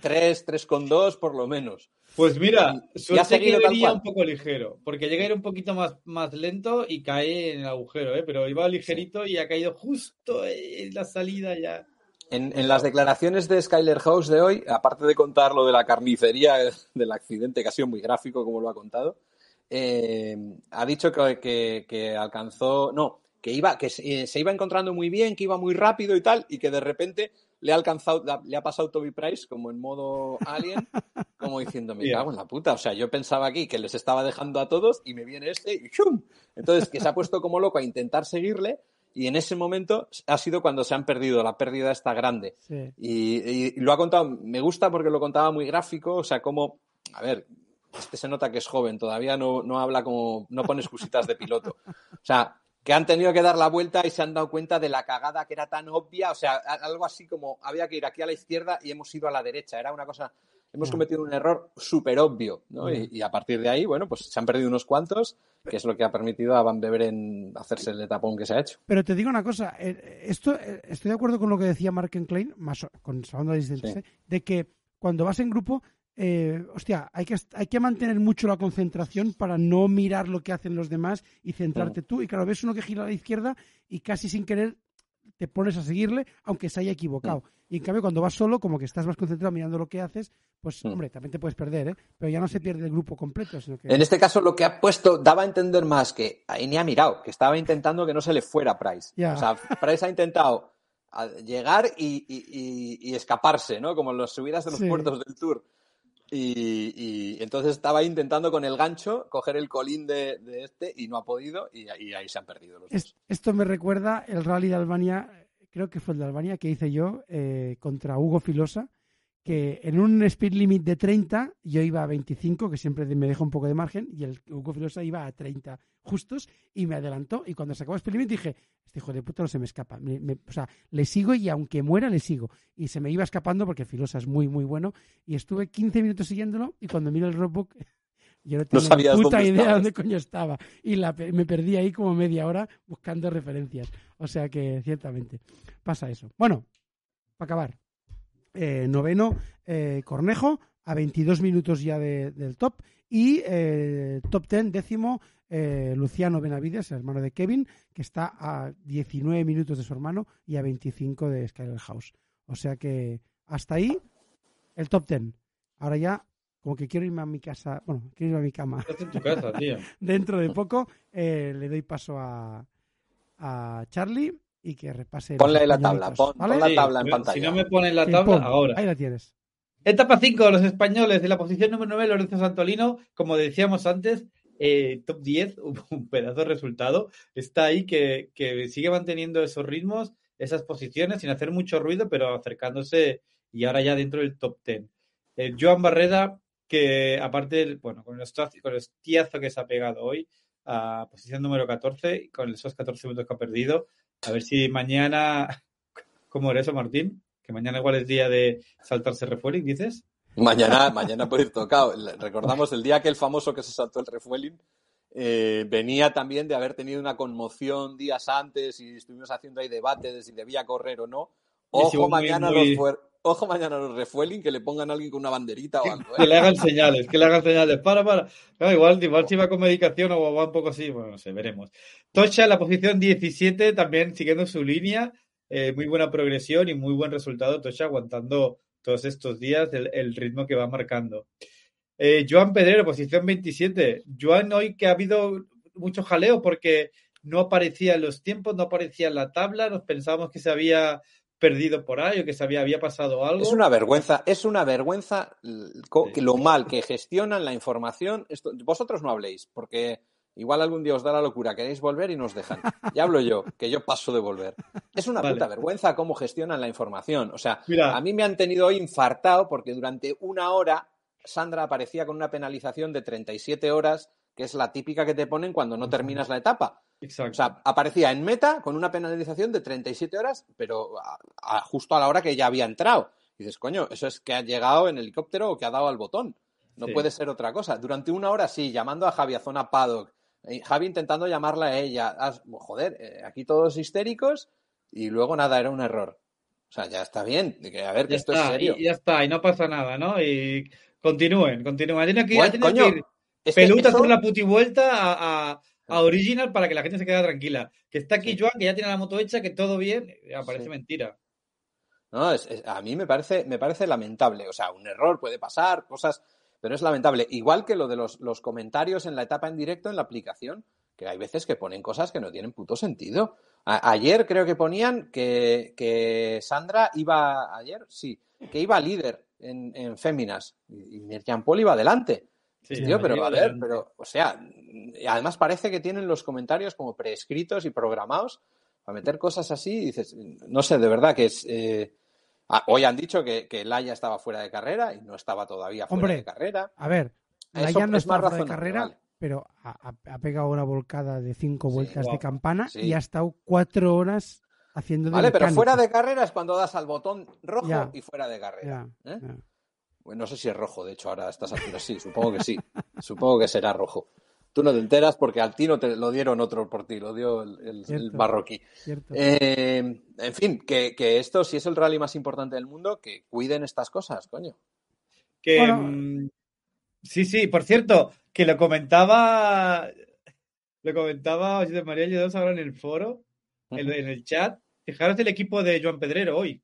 Tres, tres con dos por lo menos. Pues mira, suerte que venía un poco ligero, porque llega a ir un poquito más, más lento y cae en el agujero, ¿eh? pero iba ligerito y ha caído justo en la salida ya. En, en, las declaraciones de Skyler House de hoy, aparte de contar lo de la carnicería del accidente, que ha sido muy gráfico como lo ha contado, eh, ha dicho que, que, alcanzó, no, que iba, que se, iba encontrando muy bien, que iba muy rápido y tal, y que de repente le ha alcanzado, le ha pasado Toby Price como en modo alien, como diciendo, me cago en la puta. O sea, yo pensaba aquí que les estaba dejando a todos y me viene este y ¡chum! Entonces, que se ha puesto como loco a intentar seguirle y en ese momento ha sido cuando se han perdido, la pérdida está grande. Y, y, lo ha contado, me gusta porque lo contaba muy gráfico, o sea, como, a ver, este se nota que es joven, todavía no, no habla como, no pone excusitas de piloto. O sea, que han tenido que dar la vuelta y se han dado cuenta de la cagada que era tan obvia, o sea, algo así como había que ir aquí a la izquierda y hemos ido a la derecha, era una cosa, hemos cometido un error súper obvio, ¿no? Y, a partir de ahí, bueno, pues se han perdido unos cuantos, que es lo que ha permitido a Van Beveren hacerse el etapón que se ha hecho. Pero te digo una cosa, eh, esto, eh, estoy de acuerdo con lo que decía Mark Klein, más con la de que cuando vas en grupo eh, hostia, hay que, hay que mantener mucho la concentración para no mirar lo que hacen los demás y centrarte tú. Y claro, ves uno que gira a la izquierda y casi sin querer te pones a seguirle, aunque se haya equivocado. Y en cambio, cuando vas solo, como que estás más concentrado mirando lo que haces, pues, hombre, también te puedes perder, ¿eh? Pero ya no se pierde el grupo completo. En este caso, lo que ha puesto daba a entender más que ahí ni ha mirado, que estaba intentando que no se le fuera Price. O sea, Price ha intentado llegar y, escaparse, ¿no? Como en las subidas de los puertos del Tour. Y, entonces estaba intentando con el gancho coger el colín de, este y no ha podido y, ahí se han perdido los dos. Esto me recuerda el rally de Albania, creo que fue el de Albania que hice yo eh, contra Hugo Filosa, que en un speed limit de 30 yo iba a 25, que siempre me deja un poco de margen, y el Hugo Filosa iba a 30 justos y me adelantó. Y cuando se acabó el limit dije, este hijo de puta no se me escapa. o sea, le sigo y aunque muera le sigo. Y se me iba escapando porque Filosa es muy, muy bueno. Y estuve 15 minutos siguiéndolo y cuando miro el roadbook yo no tenía puta idea de dónde coño estaba. Y la, me perdí ahí como media hora buscando referencias. O sea que ciertamente pasa eso. Bueno, para acabar. Eh, noveno eh, Cornejo, a 22 minutos ya del top. Y eh, top 10, décimo, Luciano Benavides, el hermano de Kevin, que está a 19 minutos de su hermano y a 25 de Skyler House. O sea que hasta ahí el top 10. Ahora ya, como que quiero irme a mi casa, bueno, quiero irme a mi cama. Dentro de poco le doy paso a, a Charlie y que repase. Ponle la tabla, pon, la tabla en pantalla. Si no me ponen la tabla, ahora. Ahí la tienes. Etapa 5, los españoles de la posición número 9, Lorenzo Santolino, como decíamos antes, eh, top 10, un pedazo de resultado. Está ahí que, sigue manteniendo esos ritmos, esas posiciones, sin hacer mucho ruido, pero acercándose y ahora ya dentro del top 10. Eh, Joan Barreda, que aparte, bueno, con el, con que se ha pegado hoy, a posición número 14, con esos 14 minutos que ha perdido, a ver si mañana. ¿Cómo era eso, Martín? Que mañana igual es día de saltarse refueling, dices. Mañana, mañana puede ir tocado. Recordamos el día que el famoso que se saltó el refueling eh, venía también de haber tenido una conmoción días antes y estuvimos haciendo ahí debate de si debía correr o no. Ojo, mañana, Los ojo mañana los refueling, que le pongan a alguien con una banderita o algo. Que le hagan señales, que le hagan señales. Para, para. igual, igual si va con medicación o va un poco así, bueno, no sé, veremos. Tocha en la posición 17, también siguiendo su línea. Eh, muy buena progresión y muy buen resultado. Tocha aguantando todos estos días el, ritmo que va marcando. Eh, Joan Pedrero, posición 27. Joan, hoy que ha habido mucho jaleo porque no aparecía en los tiempos, no aparecía en la tabla, nos pensábamos que se había perdido por ahí o que se había, había pasado algo. Es una vergüenza, es una vergüenza lo mal que gestionan la información. Esto, vosotros no habléis, porque igual algún día os da la locura, queréis volver y nos dejan. Ya hablo yo, que yo paso de volver. Es una puta vergüenza cómo gestionan la información. O sea, a mí me han tenido hoy infartado porque durante una hora Sandra aparecía con una penalización de 37 horas, que es la típica que te ponen cuando no terminas la etapa. O sea, aparecía en meta con una penalización de 37 horas, pero justo a la hora que ya había entrado. Y dices, coño, eso es que ha llegado en helicóptero o que ha dado al botón. No puede ser otra cosa. Durante una hora sí, llamando a Javi a zona paddock, Javi intentando llamarla a ella. joder, eh, aquí todos histéricos y luego nada, era un error. O sea, ya está bien. A ver, que esto es serio. Y ya está, y no pasa nada, ¿no? Y continúen, continúen. Tiene que, ir pelutas por la puti vuelta a a Original para que la gente se quede tranquila. Que está aquí Joan, que ya tiene la moto hecha, que todo bien, eh, parece mentira. No, a mí me parece, me parece lamentable. O sea, un error puede pasar, cosas, pero es lamentable. Igual que lo de los, comentarios en la etapa en directo en la aplicación, que hay veces que ponen cosas que no tienen puto sentido. ayer creo que ponían que, Sandra iba, ayer, sí, que iba líder en, en Féminas y, y Paul iba adelante. Sí, tío, pero a ver, pero, o sea, además parece que tienen los comentarios como preescritos y programados para meter cosas así. Y dices, no sé, de verdad que es. Eh, ah, hoy han dicho que, que Laia estaba fuera de carrera y no estaba todavía fuera de carrera. A ver, Laia no está fuera de carrera, pero ha, pegado una volcada de cinco vueltas de campana y ha estado cuatro horas haciendo de Vale, pero fuera de carrera es cuando das al botón rojo y fuera de carrera. ¿eh? no sé si es rojo, de hecho, ahora a estas alturas sí, supongo que sí. supongo que será rojo. Tú no te enteras porque al Tino te lo dieron otro por ti, lo dio el, marroquí. Eh, en fin, que, esto, si es el rally más importante del mundo, que cuiden estas cosas, coño. Que, mm, sí, sí, por cierto, que lo comentaba, lo comentaba José María Lledos ahora en el foro, en, en el chat. Fijaros el equipo de Joan Pedrero hoy.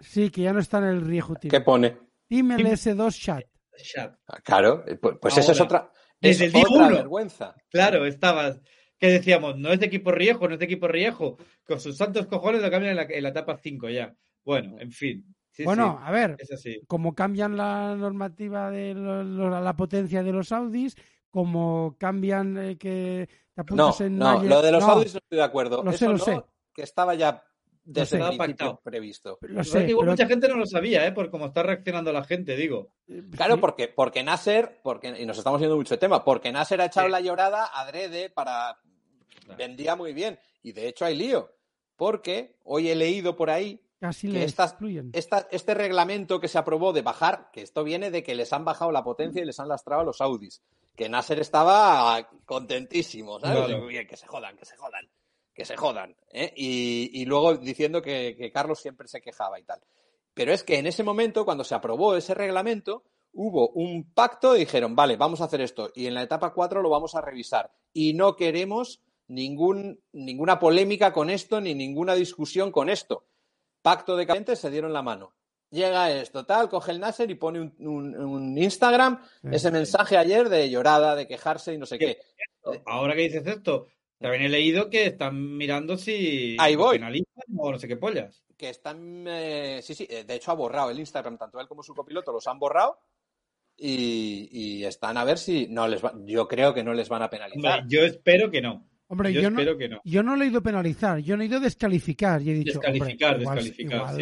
Sí, que ya no está en el Rieju ¿Qué pone? Team LS2 Chat. Ah, claro, eh, pues, pues eso es otra, es Desde el otra vergüenza. Claro, estabas. Que decíamos, no es de equipo Riejo, no es de equipo Riejo. Con sus santos cojones lo cambian en la, etapa 5 ya. Bueno, en fin. bueno, a ver, como cambian la normativa de la potencia de los Audis, como cambian eh, que te apuntas no, en No, lo de los Audis no estoy de acuerdo. Lo sé, lo sé. Que estaba ya desde el previsto. igual mucha gente no lo sabía, ¿eh? Por cómo está reaccionando la gente, digo. Claro, porque, porque Nasser, porque, y nos estamos yendo mucho de tema, porque Nasser ha echado la llorada adrede para. Vendía muy bien. Y de hecho hay lío. Porque hoy he leído por ahí que este reglamento que se aprobó de bajar, que esto viene de que les han bajado la potencia y les han lastrado a los Audis. Que Nasser estaba contentísimo, ¿sabes? bien, que se jodan, que se jodan que se jodan. ¿eh? Y, luego diciendo que, Carlos siempre se quejaba y tal. Pero es que en ese momento, cuando se aprobó ese reglamento, hubo un pacto y dijeron, vale, vamos a hacer esto. Y en la etapa 4 lo vamos a revisar. Y no queremos ningún, ninguna polémica con esto ni ninguna discusión con esto. Pacto de calientes se dieron la mano. Llega esto, tal, coge el Nasser y pone un, Instagram, ese mensaje ayer de llorada, de quejarse y no sé qué. Ahora que dices esto, también he leído que están mirando si Ahí voy. o no sé qué pollas. Que están. Eh, sí, sí, eh, de hecho ha borrado el Instagram, tanto él como su copiloto los han borrado. Y, están a ver si no les va, yo creo que no les van a penalizar. yo espero que no. Hombre, yo, no, que no. Yo no le he ido penalizar, yo no he ido descalificar. Y he dicho, descalificar, descalificar.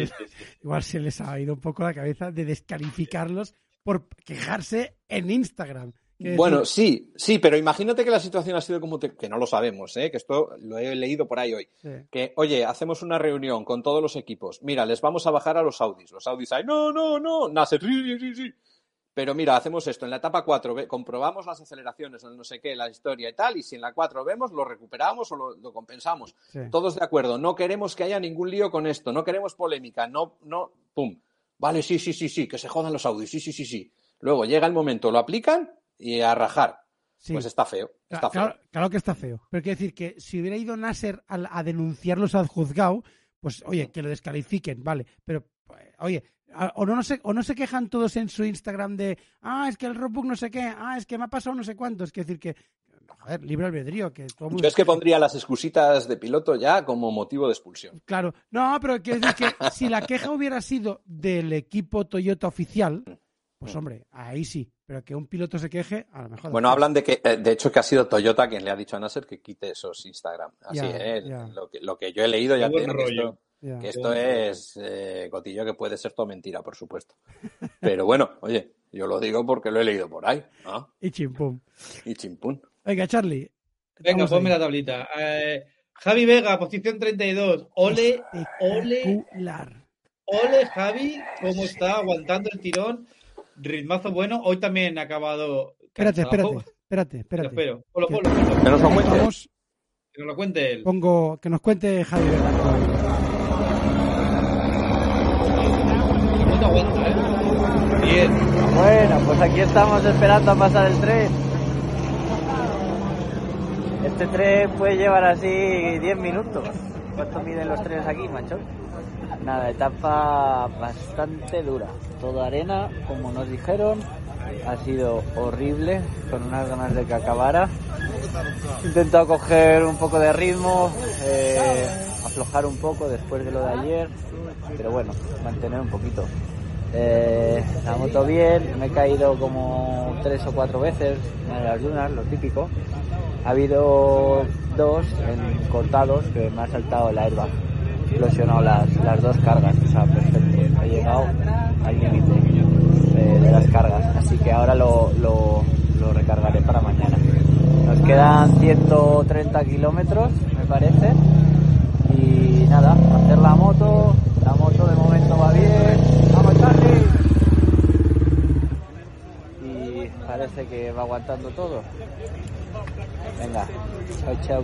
igual, se les ha ido un poco la cabeza de descalificarlos por quejarse en Instagram. Bueno, sí, sí, pero imagínate que la situación ha sido como que no lo sabemos, ¿eh? que esto lo he leído por ahí hoy. Que, oye, hacemos una reunión con todos los equipos. Mira, les vamos a bajar a los Audis. Los Audis hay, no, no, no, Nasser, sí, sí, sí. pero mira, hacemos esto, en la etapa 4 ve- comprobamos las aceleraciones, el no sé qué, la historia y tal, y si en la 4 vemos, lo recuperamos o lo, lo compensamos. Sí. Todos de acuerdo, no queremos que haya ningún lío con esto, no queremos polémica, no, no, pum. Vale, sí, sí, sí, sí, que se jodan los audios, sí, sí, sí, sí. Luego llega el momento, lo aplican y a rajar. Sí. Pues está feo, está feo. claro, claro que está feo. Pero quiero decir que si hubiera ido Nasser a, a denunciarlos al juzgado, pues oye, que lo descalifiquen, vale. Pero, pues, oye, o no, no se, o no se quejan todos en su Instagram de, ah, es que el roadbook no sé qué, ah, es que me ha pasado no sé cuánto. Es que decir que, joder, libre albedrío, que todo Yo es que pondría las excusitas de piloto ya como motivo de expulsión. Claro, no, pero quiero decir que si la queja hubiera sido del equipo Toyota oficial, pues hombre, ahí sí. Pero que un piloto se queje, a lo mejor. Bueno, hablan de que, eh, de hecho, que ha sido Toyota quien le ha dicho a Nasser que quite esos Instagram. Así, Ya, ¿eh? ya. Lo, que, lo que yo he leído ya tiene que rollo. esto, Ya. que esto es eh, cotillo que puede ser todo mentira, por supuesto. Pero bueno, oye, yo lo digo porque lo he leído por ahí. ¿ah? Y chimpum. Y chimpún. Venga, Charlie. Venga, ponme ahí. la tablita. Eh, Javi Vega, posición 32. Ole, ole, ole, Javi, cómo está aguantando el tirón. Ritmazo bueno. Hoy también ha acabado. Espérate, espérate, espérate, espérate. Espero. Ponlo, Que- ponlo, ponlo. Que nos lo cuente. vamos. Que nos lo cuente él. Pongo que nos cuente Javi. ¿Cómo te aguanta, eh? Bien. Bueno, pues aquí estamos esperando a pasar el tren. Este tren puede llevar así 10 minutos. ¿Cuánto miden los trenes aquí, macho? Nada, etapa bastante dura. Toda arena, como nos dijeron. Ha sido horrible, con unas ganas de que acabara. He intentado coger un poco de ritmo, eh, aflojar un poco después de lo de ayer, pero bueno, mantener un poquito. Eh, la moto bien, me he caído como tres o cuatro veces en las dunas, lo típico. Ha habido dos en cortados que me ha saltado el airbag, explosionado las, las dos cargas, o sea, perfecto. He llegado al límite eh, de las cargas, así que ahora lo, lo, lo recargaré para mañana. Nos quedan 130 kilómetros, me parece, y nada, hacer la moto, la moto de momento va bien, vamos Charlie, y parece que va aguantando todo. Venga, chao chao.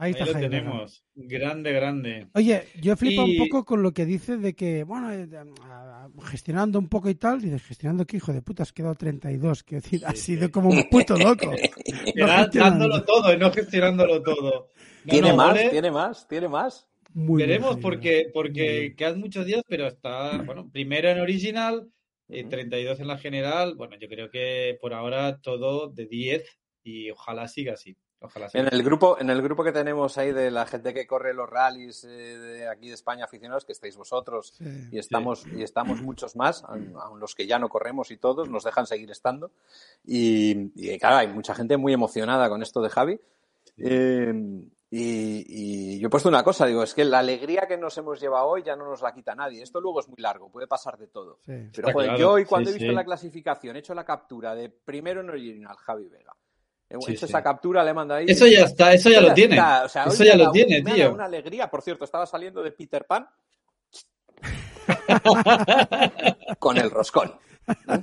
Ahí Ahí está lo tenemos. Grande, grande. Oye, yo flipo Y- un poco con lo que dice de que, bueno, eh, a- gestionando un poco y tal, dices, gestionando que hijo de puta, has quedado 32, quiero decir, ha sido como un puto loco. No dándolo todo y no gestionándolo todo. No, ¿Tiene no, más? ¿Tiene más? ¿Tiene más? Muy Veremos porque, porque bien. quedan muchos días, pero está, bueno, primero en original, eh, 32 en la general. Bueno, yo creo que por ahora todo de 10 y ojalá siga así. Ojalá En el grupo, en el grupo que tenemos ahí de la gente que corre los rallies eh, de aquí de España aficionados, que estáis vosotros Sí. y estamos y estamos muchos más, aun los que ya no corremos y todos nos dejan seguir estando. Y, y, claro, hay mucha gente muy emocionada con esto de Javi. Eh, y, y yo he puesto una cosa, digo, es que la alegría que nos hemos llevado hoy ya no nos la quita nadie. Esto luego es muy largo, puede pasar de todo. Sí. Pero joder, claro, yo hoy cuando sí, he visto sí. la clasificación, he hecho la captura de primero en original, Javi Vega. He Sí, hecho sí. esa captura, le he mandado ahí. Eso ya está, eso ya lo tiene. está, o sea, hoy Eso ya lo dado- tiene, dado tío. una alegría, por cierto, estaba saliendo de Peter Pan con el roscón.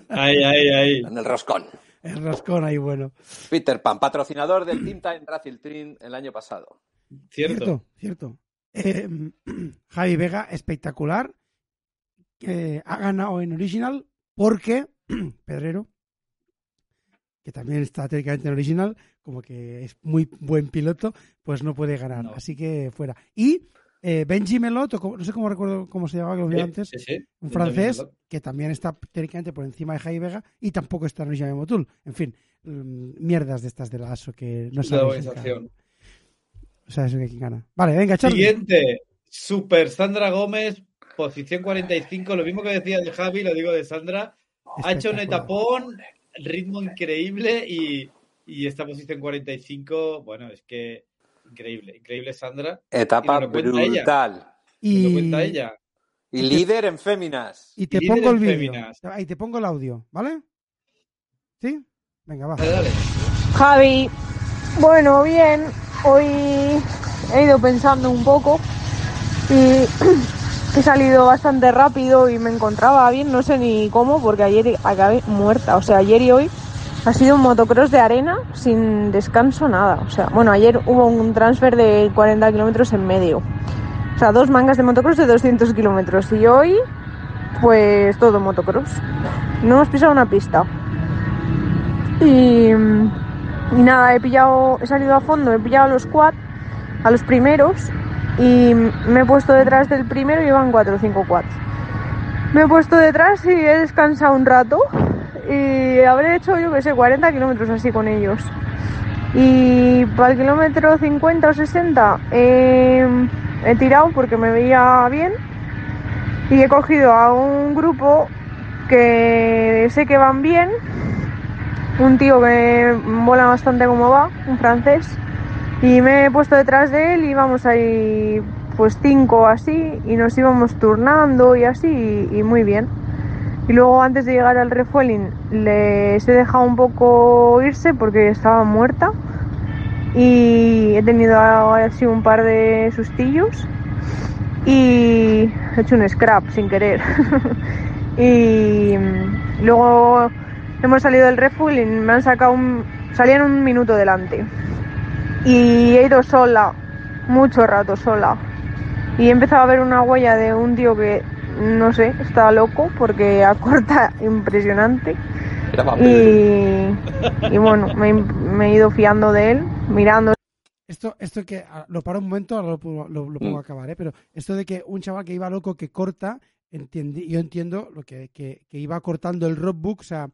Ahí, ahí, ahí. En el roscón. El roscón ahí, bueno. Peter Pan, patrocinador del Team Time Racing Trin el año pasado. Cierto. Cierto, cierto. Eh, Javi Vega, espectacular. que ha ganado en original porque Pedrero, que también está técnicamente en original, como que es muy buen piloto, pues no puede ganar. No. Así que fuera. Y eh, Benji Melot, o no sé cómo recuerdo cómo se llamaba, que lo vi Sí, antes, sí, sí. un francés que también está técnicamente por encima de Javi Vega y tampoco está en de Motul. En fin, mm, mierdas de estas de la ASO que no sabes. O sea, eso que quién gana. Vale, venga, Charlie. Siguiente, Super Sandra Gómez, posición 45, lo mismo que decía de Javi, lo digo de Sandra. Ha hecho un etapón, ritmo increíble y, y esta posición 45, bueno, es que increíble, increíble Sandra. Etapa Y ella. brutal. Y, Lo cuenta ella. Y líder en féminas. y te Líder pongo el vídeo. Ahí te pongo el audio, ¿vale? ¿Sí? Venga, va. Dale, dale. Javi, bueno, bien. Hoy he ido pensando un poco y he salido bastante rápido y me encontraba bien, no sé ni cómo, porque ayer acabé muerta. O sea, ayer y hoy ha sido un motocross de arena sin descanso, nada. O sea, bueno, ayer hubo un transfer de 40 kilómetros en medio. O sea, dos mangas de motocross de 200 kilómetros. Y hoy, pues todo motocross. No hemos pisado una pista. Y, nada, he pillado, he salido a fondo, he pillado los quad, a los primeros, y me he puesto detrás del primero y iban 4 o 5 quads. Me he puesto detrás y he descansado un rato y habré hecho, yo que sé, 40 kilómetros así con ellos. Y para el kilómetro 50 o 60 eh, he tirado porque me veía bien y he cogido a un grupo que sé que van bien, un tío que mola bastante como va, un francés, y me he puesto detrás de él y íbamos ahí pues cinco así y nos íbamos turnando y así y, y muy bien. Y luego antes de llegar al refueling les he dejado un poco irse porque estaba muerta y he tenido así un par de sustillos y he hecho un scrap sin querer. y luego hemos salido del refueling, me han sacado un... salían un minuto delante y he ido sola, mucho rato sola. Y he empezado a ver una huella de un tío que no sé, está loco porque acorta impresionante. Y, y bueno, me, me he ido fiando de él, mirando. Esto, esto que ah, lo paro un momento, ahora lo, lo- lo pongo Mm. a acabar, ¿eh? pero esto de que un chaval que iba loco que corta, yo entiendo lo que, que, que iba cortando el roadbook, o sea,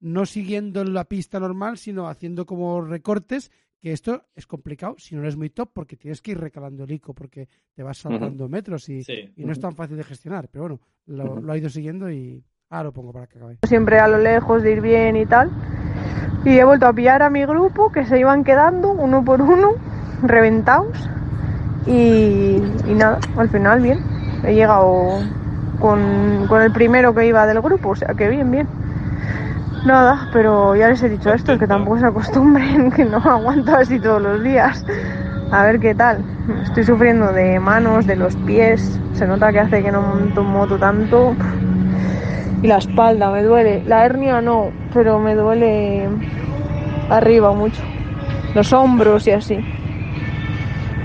no siguiendo la pista normal, sino haciendo como recortes, que esto es complicado si no eres muy top, porque tienes que ir recalando el ico, porque te vas saltando metros y, Sí. y no es tan fácil de gestionar, pero bueno, lo, lo ha ido siguiendo y ahora lo pongo para que acabe. siempre a lo lejos de ir bien y tal. Y he vuelto a pillar a mi grupo que se iban quedando uno por uno, reventados. Y, y nada, al final bien. He llegado con, con el primero que iba del grupo, o sea que bien, bien. Nada, pero ya les he dicho esto, que tampoco se acostumbren, que no aguanto así todos los días. A ver qué tal. Estoy sufriendo de manos, de los pies. Se nota que hace que no monto moto tanto. Y la espalda me duele. La hernia no, pero me duele arriba mucho. Los hombros y así.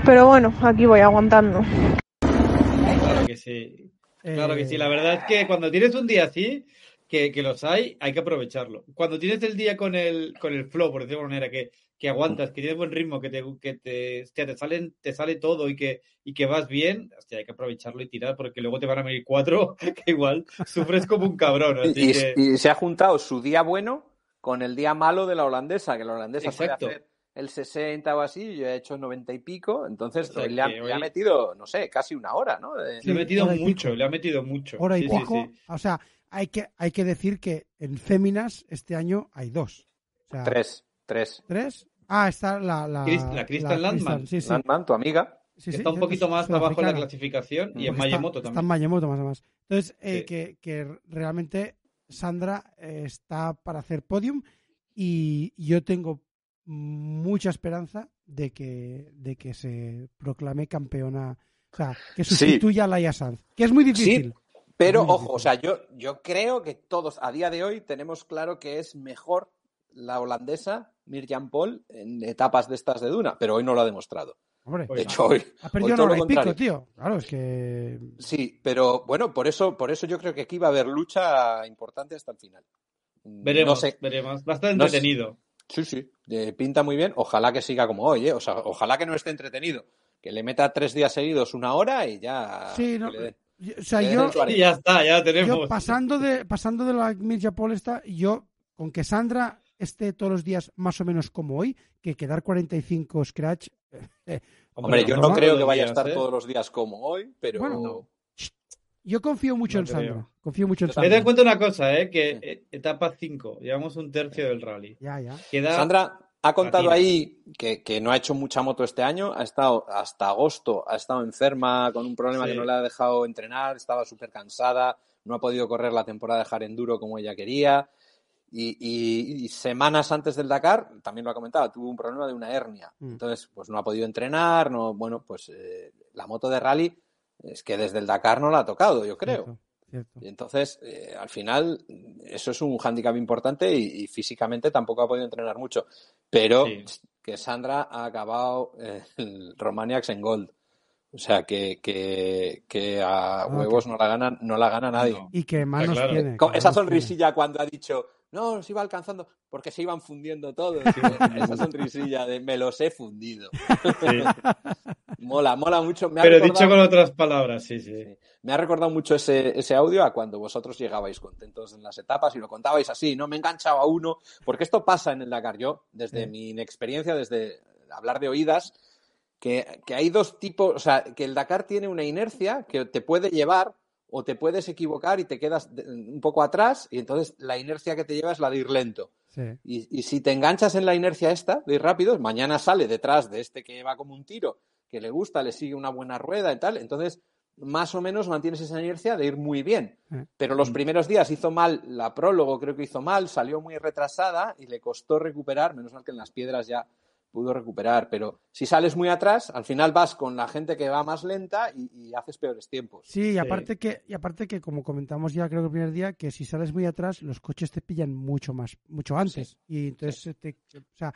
Pero bueno, aquí voy aguantando. Claro que sí. Claro que sí. La verdad es que cuando tienes un día así, que, que los hay, hay que aprovecharlo. Cuando tienes el día con el, con el flow, por decirlo de alguna manera, que, que aguantas, que tienes buen ritmo, que te, que te, hostia, te, salen, te sale todo y que, y que vas bien, hostia, hay que aprovecharlo y tirar, porque luego te van a venir cuatro, que igual sufres como un cabrón. Así Y, que... y se ha juntado su día bueno con el día malo de la holandesa, que la holandesa Exacto. hacer el 60 o así, yo he hecho 90 y pico, entonces O sea hoy le, ha, le metido, no sé, casi una hora, ¿no? De- Le ha metido mucho, le ha metido mucho. Hora y Sí, sí, pico. sí. O sea, hay que, hay que decir que en féminas este año hay dos. O sea, Tres, tres. ¿Tres? Ah, está la... La, Chris- la Kristen Landman. Sí, sí. Landman, tu amiga. Sí, Que sí, está un poquito más abajo en la clasificación y en Mayemoto está, Está en también. Mayemoto, más o menos. Entonces, eh, Sí. que, que realmente Sandra eh, está para hacer podium y yo tengo mucha esperanza de que, de que se proclame campeona, o sea, que Sí. sustituya a Laia Sanz, que es muy difícil. Pero ojo, o sea, yo, yo creo que todos a día de hoy tenemos claro que es mejor la holandesa Mirjam Paul en etapas de estas de Duna, pero hoy no lo ha demostrado. Hombre, De hecho, hoy, ha hoy perdido todo una lo hora y pico, tío. Claro, es que... Sí, pero bueno, por eso, por eso yo creo que aquí va a haber lucha importante hasta el final. Veremos, No sé. veremos. Va a estar No sé. entretenido. Sí, sí, eh, pinta muy bien. Ojalá que siga como hoy, ¿eh? O sea, ojalá que no esté entretenido. Que le meta tres días seguidos una hora y ya. Sí, que no. O sea, yo, Y ya está, ya tenemos. yo pasando de pasando de la Mirja Paul esta, yo con que Sandra esté todos los días más o menos como hoy, que quedar 45 scratch. eh, Hombre, yo no creo que vaya a estar ¿eh? todos los días como hoy, pero. Bueno, yo confío mucho No en Sandra. creo. Confío mucho en Yo Ten en Sandra. cuenta una cosa, ¿eh? que etapa 5, llevamos un tercio del rally. Ya, ya. Queda Sandra ha contado ahí que, que no ha hecho mucha moto este año, ha estado hasta agosto, ha estado enferma con un problema Sí. que no le ha dejado entrenar, estaba súper cansada, no ha podido correr la temporada de Jarenduro como ella quería. Y, y- y semanas antes del Dakar, también lo ha comentado, tuvo un problema de una hernia. Mm. Entonces, pues no ha podido entrenar, no, bueno, pues eh, la moto de rally es que desde el Dakar no la ha tocado, yo creo. Cierto, cierto. Y entonces, eh, al final, eso es un hándicap importante y, y físicamente tampoco ha podido entrenar mucho. Pero Sí. que Sandra ha acabado el Romaniacs en Gold. O sea, que, que, que a huevos no la gana, no la gana nadie. Y que manos claro. tiene. Esa manos tiene. sonrisilla cuando ha dicho, no, nos iba alcanzando, porque se iban fundiendo todos. esa sonrisilla de me los he fundido. Sí. Mola, mola mucho. Me Pero dicho con otras palabras, sí, sí. Sí. Me ha recordado mucho ese, ese audio a cuando vosotros llegabais contentos en las etapas y lo contabais así, no me he enganchado a uno, porque esto pasa en el Dakar. Yo, desde Sí. mi inexperiencia, desde hablar de oídas, que, que hay dos tipos, o sea, que el Dakar tiene una inercia que te puede llevar o te puedes equivocar y te quedas un poco atrás y entonces la inercia que te lleva es la de ir lento. Sí. Y, y si te enganchas en la inercia esta de ir rápido, mañana sale detrás de este que va como un tiro, que le gusta, le sigue una buena rueda y tal, entonces más o menos mantienes esa inercia de ir muy bien. Pero los primeros días hizo mal la prólogo, creo que hizo mal, salió muy retrasada y le costó recuperar, menos mal que en las piedras ya pudo recuperar, pero si sales muy atrás, al final vas con la gente que va más lenta y, y haces peores tiempos. Sí, y aparte que, y aparte que como comentamos ya creo que el primer día, que si sales muy atrás, los coches te pillan mucho más, mucho antes. Y entonces te, o sea,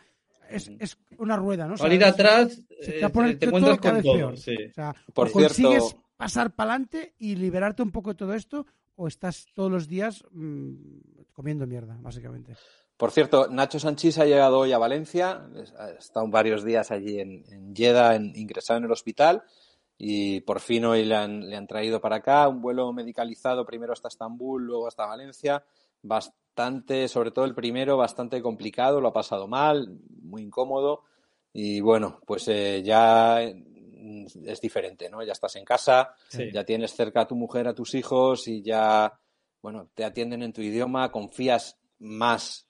es, es una rueda, ¿no? O sea, Salir es- atrás, se te eh, poner te todo encuentras con todo. peor. Sí. O sea, Por o consigues pasar para adelante y liberarte un poco de todo esto, o estás todos los días mm, comiendo mierda, básicamente. Por cierto, Nacho Sanchís ha llegado hoy a Valencia, ha estado varios días allí en, en Jeddah, en- ingresado en el hospital, y por fin hoy le han, le han traído para acá un vuelo medicalizado, primero hasta Estambul, luego hasta Valencia, bastante, sobre todo el primero, bastante complicado, lo ha pasado mal, muy incómodo, y bueno, pues eh, ya es diferente, ¿no? Ya estás en casa, Sí. ya tienes cerca a tu mujer, a tus hijos, y ya, bueno, te atienden en tu idioma, confías más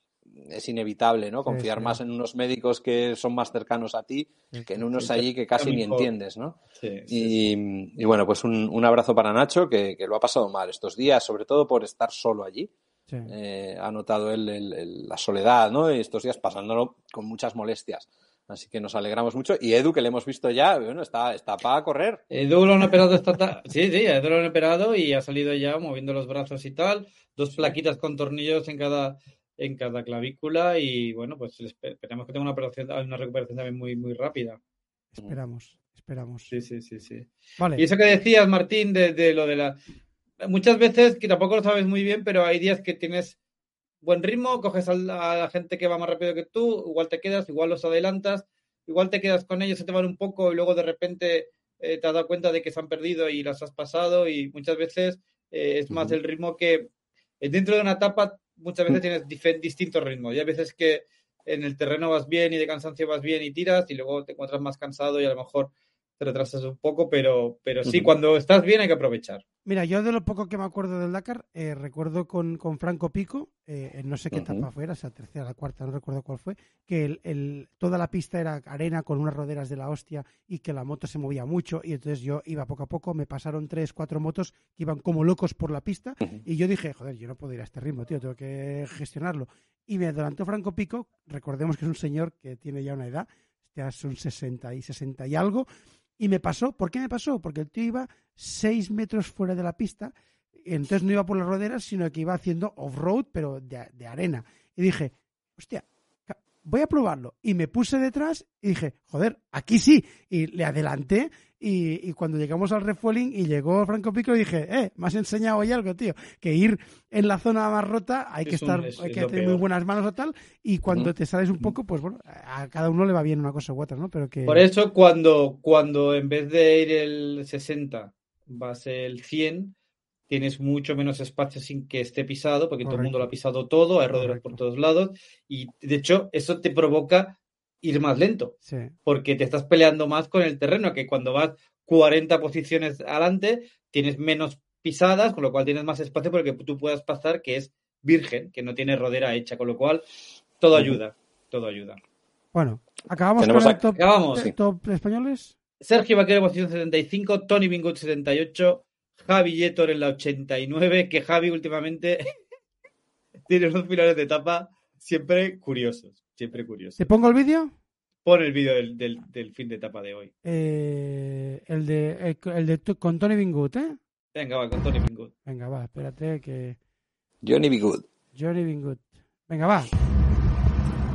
es inevitable, ¿no? Confiar sí. más en unos médicos que son más cercanos a ti que en unos Sí, allí que casi ni entiendes, ¿no? Sí, sí, sí. Y, y bueno, pues un, un abrazo para Nacho, que, que lo ha pasado mal estos días, sobre todo por estar solo allí. Sí. Eh, ha notado él el- el- la soledad, ¿no? Y estos días pasándolo con muchas molestias. Así que nos alegramos mucho. Y Edu, que le hemos visto ya, bueno, está, está para correr. Edu lo han operado esta tarde. Sí, sí, a Edu lo han operado y ha salido ya moviendo los brazos y tal. Dos plaquitas con tornillos en cada, en cada clavícula y bueno, pues espe- esperemos que tenga una, operación, una recuperación también muy, muy rápida. Esperamos, esperamos. Sí, sí, sí, sí. Vale. Y eso que decías, Martín, de, de lo de la... Muchas veces, que tampoco lo sabes muy bien, pero hay días que tienes buen ritmo, coges a la, a la gente que va más rápido que tú, igual te quedas, igual los adelantas, igual te quedas con ellos, se te van un poco y luego de repente eh, te has dado cuenta de que se han perdido y las has pasado y muchas veces eh, es más Ujú. el ritmo que eh, dentro de una etapa muchas veces tienes dife- distintos ritmos y hay veces que en el terreno vas bien y de cansancio vas bien y tiras y luego te encuentras más cansado y a lo mejor te retrasas un poco, pero, pero sí, cuando estás bien hay que aprovechar. Mira, yo de lo poco que me acuerdo del Dakar, eh, recuerdo con, con Franco Pico, eh, en no sé qué etapa fue, era esa tercera, la cuarta, no recuerdo cuál fue, que el, el- toda la pista era arena con unas roderas de la hostia y que la moto se movía mucho y entonces yo iba poco a poco, me pasaron tres, cuatro motos que iban como locos por la pista y yo dije, joder, yo no puedo ir a este ritmo, tío, tengo que gestionarlo. Y me adelantó Franco Pico, recordemos que es un señor que tiene ya una edad, ya son 60 y 60 y algo, y me pasó, ¿por qué me pasó? Porque el tío iba 6 metros fuera de la pista, entonces no iba por las roderas, sino que iba haciendo off-road, pero de, de arena. Y dije, hostia, voy a probarlo. Y me puse detrás y dije, joder, aquí sí. Y le adelanté y, y cuando llegamos al refueling y llegó Franco Pico dije, eh, me has enseñado hoy algo, tío, que ir en la zona más rota hay que un- estar, es- hay que tener peor. muy buenas manos o tal, y cuando te sales un poco, pues bueno, a cada uno le va bien una cosa u otra, ¿no? Pero que... Por eso cuando, cuando en vez de ir el 60 vas el 100, tienes mucho menos espacio sin que esté pisado, porque todo el mundo lo ha pisado todo, hay roderos por todos lados, y de hecho eso te provoca ir más lento, Sí, porque te estás peleando más con el terreno, que cuando vas 40 posiciones adelante tienes menos pisadas, con lo cual tienes más espacio porque tú puedas pasar, que es virgen, que no tiene rodera hecha, con lo cual todo ayuda, todo ayuda. Bueno, acabamos Tenemos con el aquí- top, Acabamos. eh, top españoles. Sergio Vaquero posición 75, Tony Bingut 78, Javi Yetor en la 89, que Javi últimamente tiene unos finales de etapa siempre curiosos, siempre curiosos. ¿Te pongo el vídeo? Pon el vídeo del, del, del fin de etapa de hoy. Eh, el de, el, el de tu- con Tony Bingut, ¿eh? Venga, va, con Tony Bingut. Venga, va, espérate que... Johnny B. Good. Johnny Bingut. Venga, va.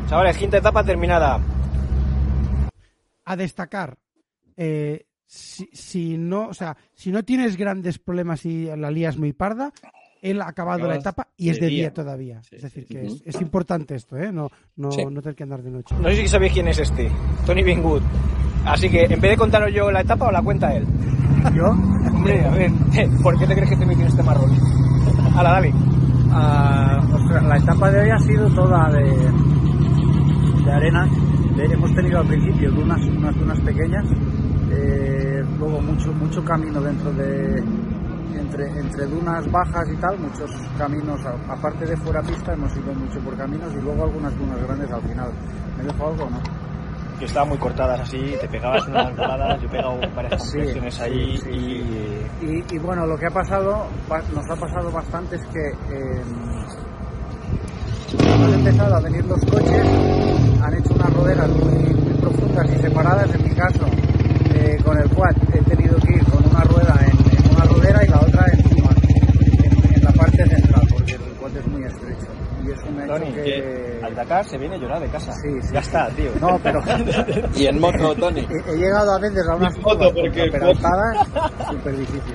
Chavales, quinta etapa terminada. A destacar. eh, si, si no, o sea, si no tienes grandes problemas y la lías muy parda, él ha acabado la Acabas etapa y es de día, día. todavía. Sí, es decir, sí, que sí. es, es importante esto, ¿eh? No, no, Sí. no tener que andar de noche. No sé si sabéis quién es este, Tony Bingwood. Así que en vez de contaros yo la etapa, os la cuenta él. ¿Yo? Hombre, a ver, ¿por qué te crees que te metí en este marrón? Hala, dale. Ah, ostras, la etapa de hoy ha sido toda de, de arena. De- hemos tenido al principio dunas, unas dunas pequeñas, eh, luego mucho, mucho camino dentro de entre, entre dunas bajas y tal, muchos caminos, aparte de fuera pista, hemos ido mucho por caminos y luego algunas dunas grandes al final. ¿Me dejo algo o no? Que estaban muy cortadas así, te pegabas unas voladas, yo he pegado varias Sí, compresiones ahí sí, sí, y... Y, y bueno, lo que ha pasado, nos ha pasado bastante es que eh, han empezado a venir los coches, han hecho unas roderas muy, muy profundas y separadas. En mi caso, eh, con el quad he tenido que ir con una rueda en, en una rodera y la otra encima, en, en la parte central, porque el quad es muy estrecho. Y eso me ha Tony, que... que al Dakar se viene a llorar de casa. Sí, sí, ya sí. está, tío. No, pero Y en moto, Tony. he, he llegado a veces a unas curvas porque súper difícil.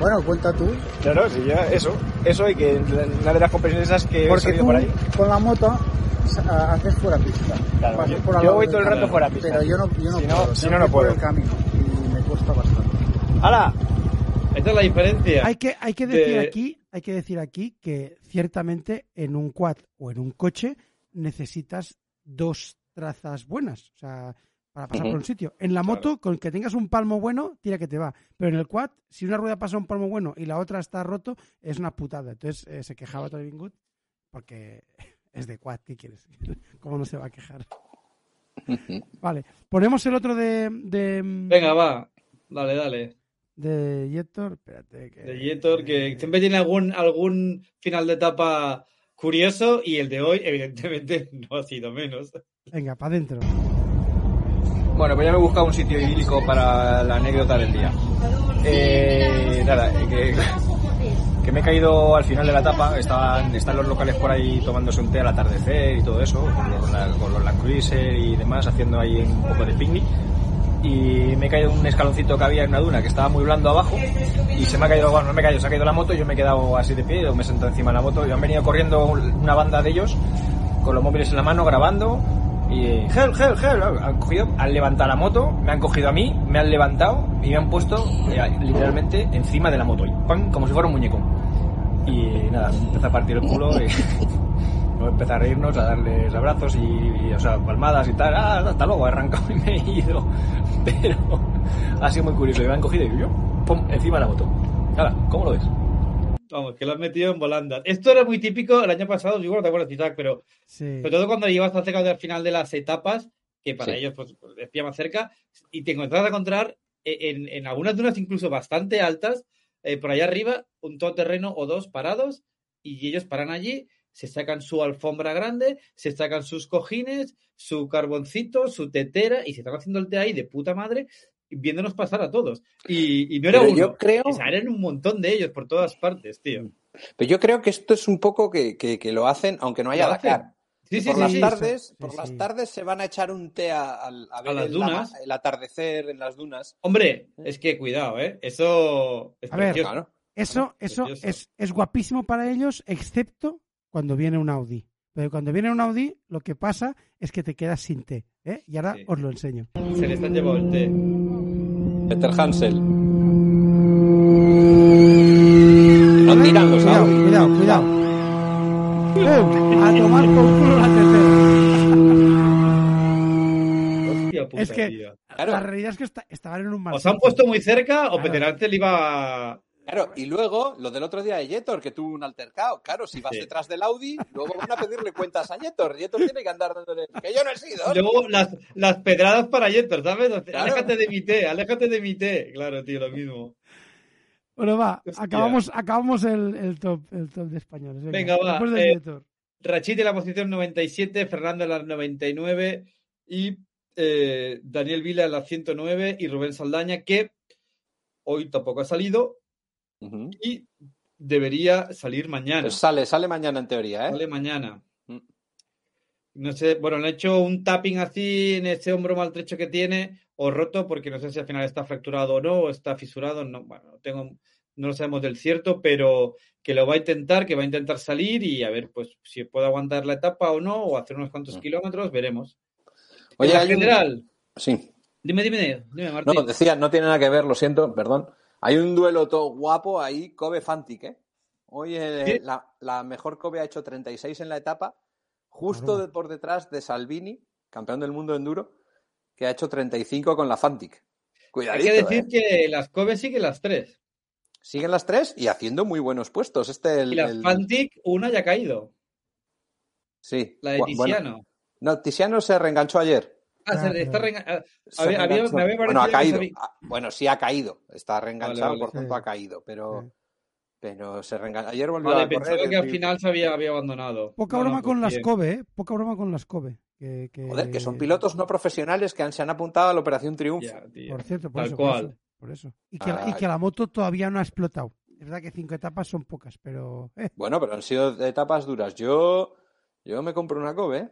Bueno, cuenta tú. No, no, sí, ya, eso. Eso y que una de las compresiones esas que he Porque salido tú por ahí... con la moto haces fuera pista. Claro, yo- por yo voy todo el rato fuera pista. Pero yo no, yo no Si no- puedo. si no, no ir por puedo. el camino y me cuesta bastante. ¡Hala! Esta es la diferencia. Hay que, hay que decir de- aquí, hay que decir aquí que ciertamente en un quad o en un coche necesitas dos trazas buenas, o sea, para pasar por un sitio. En la moto, con que tengas un palmo bueno, tira que te va. Pero en el quad, si una rueda pasa un palmo bueno y la otra está roto, es una putada. Entonces eh, se quejaba Tony Bingood porque es de quad, ¿qué quieres? ¿Cómo no se va a quejar? Vale, ponemos el otro de, de, Venga, va. Dale, dale. De Yetor. Espérate. Que, De Jetor, que siempre tiene algún, algún final de etapa curioso y el de hoy, evidentemente, no ha sido menos. Venga, para adentro. Bueno, pues ya me he buscado un sitio idílico para la anécdota del día. Eh, nada, eh, que, que me he caído al final de la etapa, estaban, están los locales por ahí tomándose un té al atardecer y todo eso, con los, con los Land Cruiser y demás, haciendo ahí un poco de picnic. Y me he caído en un escaloncito que había en una duna que estaba muy blando abajo y se me ha caído, bueno, no me he caído, se ha caído la moto y yo me he quedado así de pie, me he sentado encima de la moto y han venido corriendo una banda de ellos con los móviles en la mano grabando y gel, gel, gel, han cogido, han levantado la moto, me han cogido a mí, me han levantado y me han puesto eh, literalmente encima de la moto, y ¡pam! como si fuera un muñeco. Y nada, empezó a partir el culo y luego empecé a reírnos, a darles abrazos y, y, o sea, palmadas y tal. Ah, hasta luego, he arrancado y me he ido. Pero ha sido muy curioso. Y me han cogido y yo, pum, encima de la moto. Ahora, ¿cómo lo ves? Vamos, que lo has metido en volandas. Esto era muy típico el año pasado, yo no te acuerdas, Isaac, pero Sí. sobre todo cuando llevas tan cerca del final de las etapas, que para Sí. ellos pues les pilla más cerca, y te encontrás a encontrar eh, en, en algunas dunas incluso bastante altas, eh, por allá arriba, un todoterreno o dos parados, y ellos paran allí, se sacan su alfombra grande, se sacan sus cojines, su carboncito, su tetera, y se están haciendo el té ahí de puta madre, viéndonos pasar a todos. Y, y no era Pero uno, yo creo- o sea, eran un montón de ellos por todas partes, tío. Pero yo creo que esto es un poco que, que- que lo hacen, aunque no haya. Dakar. Sí, sí, por sí, las sí. tardes, sí, por sí. las tardes se van a echar un té a, a- a ver las el, la- dunas. el atardecer en las dunas. Hombre, es que cuidado, ¿eh? Eso es A ver, precioso. Claro. Eso, eso es guapísimo para ellos, excepto cuando viene un Audi. Pero cuando viene un Audi, lo que pasa es que te quedas sin té. ¿eh? Y ahora Sí. os lo enseño. Se le están llevando el té. Peter Hansel. No tiran los Cuidado, Audi. cuidado, cuidado. ¡Eh! A tomar por culo la tercera. Hostia puta, Es que- tío. Claro. La realidad es que está- estaban en un mal ¿Os han puesto muy cerca o Claro. Peter Ansel iba... Claro, y luego lo del otro día de Jetor, que tuvo un altercado. Claro, si vas Sí. detrás del Audi, luego van a pedirle cuentas a Jetor. Jetor tiene que andar dándole. Que yo no he sido. Luego las, las pedradas para Jeter, ¿sabes? Claro. Aléjate de mi té, aléjate de mi té. Claro, tío, lo mismo. Bueno, va, Hostia. acabamos, acabamos el, el top, el top de españoles. Venga, Venga, va, después del eh. Rachid en la posición 97, Fernando en la 99 y eh, Daniel Vila en la 109 y Rubén Saldaña, que hoy tampoco ha salido Y debería salir mañana. Pues sale, sale mañana en teoría, ¿eh? Sale mañana. Mm. No sé, bueno, le han hecho un tapping así en ese hombro maltrecho que tiene o roto, porque no sé si al final está fracturado o no, o está fisurado, no, bueno, no tengo, no lo sabemos del cierto, pero que lo va a intentar, que va a intentar salir y a ver, pues si puede aguantar la etapa o no, o hacer unos cuantos Mm. kilómetros, veremos. Oye, en un- general, Sí. dime, dime, dime, Martín. No, decía, no tiene nada que ver, lo siento, perdón. Hay un duelo todo guapo ahí, Kobe Fantic, ¿eh? Hoy eh, Sí. la, la mejor Kobe ha hecho 36 en la etapa, justo de- por detrás de Salvini, campeón del mundo de enduro, que ha hecho 35 con la Fantic. Hay que decir ¿eh? que las Kobe siguen las tres. Siguen las tres y haciendo muy buenos puestos. Este, el, Y la el- Fantic, una ya ha caído. Sí. La de bueno, Tiziano. no, Tiziano se reenganchó ayer. Ah, se- Ah, está claro. reenga- Se Había- había- reenganchó. me había bueno, ha que caído. sabía- Ah, Bueno, sí ha caído. Está reenganchado, vale. por tanto ha caído. Pero, Sí. pero se reenganchó. Ayer volvió Vale, a correr. pensaba que al final se había, había abandonado. Poca No, broma pues con las. Kobe, ¿eh? Poca broma con las Kobe. Que, que- Joder, que son pilotos no profesionales que han- se han apuntado a la Operación Triunfo. Por cierto, por Tal eso, por cual. eso, por eso. Y, que, la- y que la moto todavía no ha explotado. Es verdad que cinco etapas son pocas, pero... eh, Bueno, pero han sido etapas duras. Yo, yo me compro una Kobe. ¿eh?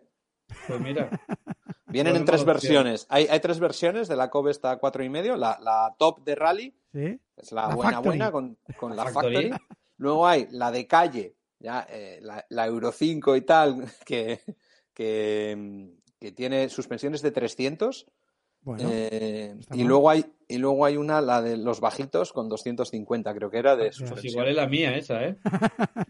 Pues mira, Vienen en tres versiones. Hay, hay tres versiones de la Kobe está cuatro y medio. La, la top de rally ¿sí? es la, La buena Factory. buena con, con la Factory. Factory. Luego hay la de calle, ya eh, la, la Euro 5 y tal, que, que, que tiene suspensiones de 300. Bueno, eh, y luego hay y luego hay una la de los bajitos con 250 creo que era de Ah, pues suspensión. igual es la mía esa, ¿eh?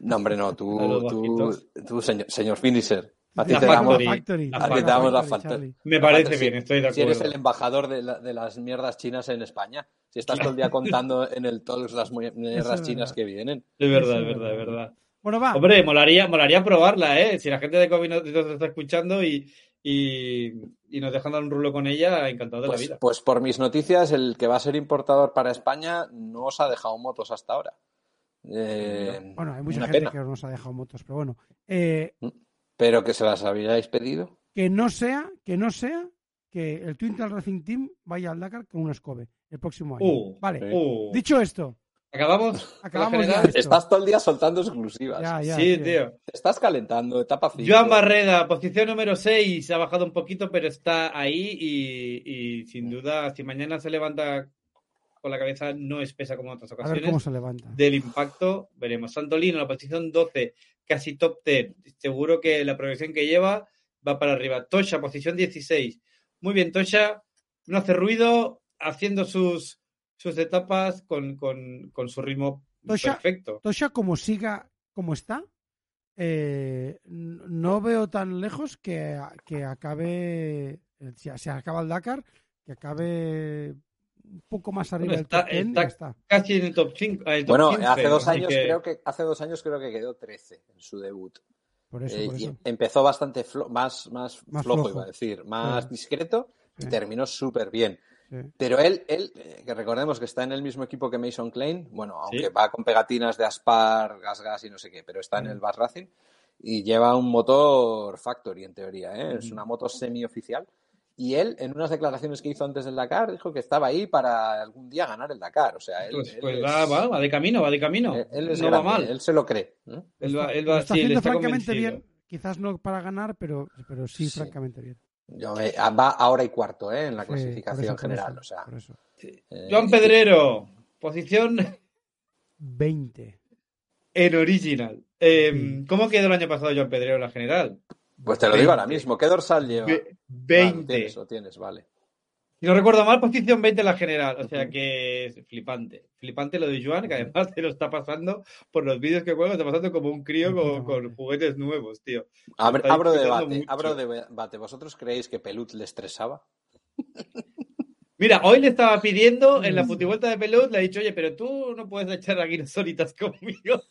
No, hombre, no, tú, tú, tú, señor, señor Finisher. A ti La te damos, Factory. La A ti te damos la Factory. Me parece bien, si- estoy de Si eres acuerdo. el embajador de, la- de las mierdas chinas en España, si estás todo el día contando en el todas las mierdas chinas que vienen. Es verdad, Eso es verdad, es verdad. Bueno, va. Hombre, molaría, molaría probarla, ¿eh? Si la gente de COVID nos, nos está escuchando y, y, y nos dejan dar un rulo con ella, encantado de la Pues, vida. pues por mis noticias, el que va a ser importador para España no os ha dejado motos hasta ahora. Eh, Bueno, hay mucha gente pena. que nos ha dejado motos, pero bueno. Eh, Pero que se las habíais pedido. que no sea, que no sea que el Twintal Racing Team vaya al Dakar con un Scobe el próximo año. Uh, vale. Uh, Dicho esto, ¿Acabamos? Acabamos ya esto. Estás todo el día soltando exclusivas. ya, ya. Sí, tío. tío. Te estás calentando, etapa 5. Joan Barreda, posición número 6, ha bajado un poquito, pero está ahí y, y sin duda, si mañana se levanta con la cabeza no espesa como en otras A ver ocasiones, cómo se levanta. del impacto, veremos. Santolino, la posición 12, casi top 10. Seguro que la progresión que lleva va para arriba. Tosha, posición 16. Muy bien, Tosha, no hace ruido, haciendo sus, sus etapas con, con, con su ritmo Tosha- perfecto. Tosha, como siga como está, eh, no veo tan lejos que, que acabe, si se acaba el Dakar, que acabe un poco más arriba Bueno, del top está- 10 y está- ya está. Casi en el top 5. Bueno, hace dos años que- creo que hace dos años creo que quedó 13 en su debut. Por eso, Eh, por y eso. empezó bastante flo- más, más, Más flojo, flojo. iba a decir, más Sí. discreto y Sí. terminó súper bien. Sí. Pero él, él eh, que recordemos que está en el mismo equipo que Mason Klein, bueno, aunque Sí. va con pegatinas de Aspar, Gas Gas y no sé qué, pero está en el Bass Racing y lleva un motor Factory en teoría, ¿eh? es una moto semioficial. Y él, en unas declaraciones que hizo antes del Dakar, dijo que estaba ahí para algún día ganar el Dakar. O sea, él, Pues, él pues es- va, va, va de camino, va de camino. él- él es no va grande, mal. él se lo cree. ¿eh? Él va, él Lo va- está sí, él haciendo está francamente convencido. bien. Quizás no para ganar, pero, pero sí, Sí. francamente bien. Yo me- ah, va ahora y cuarto ¿eh? en la Sí, clasificación eso, general. eso, o sea, eh, Joan Pedrero, posición 20. en original. Eh, Sí. ¿Cómo quedó el año pasado Joan Pedrero en la general? Pues te lo digo ahora 20. mismo. ¿Qué dorsal lleva? Ve- Ah, lo 20. tienes, lo tienes, vale. Si no recuerdo mal, posición 20 en la general. O sea que es flipante. Flipante lo de Joan, que además se lo está pasando por los vídeos que juega, está pasando como un crío con, juguetes nuevos, tío. Abro, está abro debate, mucho. abro debate. ¿Vosotros creéis que Pelut le estresaba? Mira, hoy le estaba pidiendo en la Mm. putivuelta de Pelut, le ha dicho, oye, pero tú no puedes echar aquí solitas conmigo.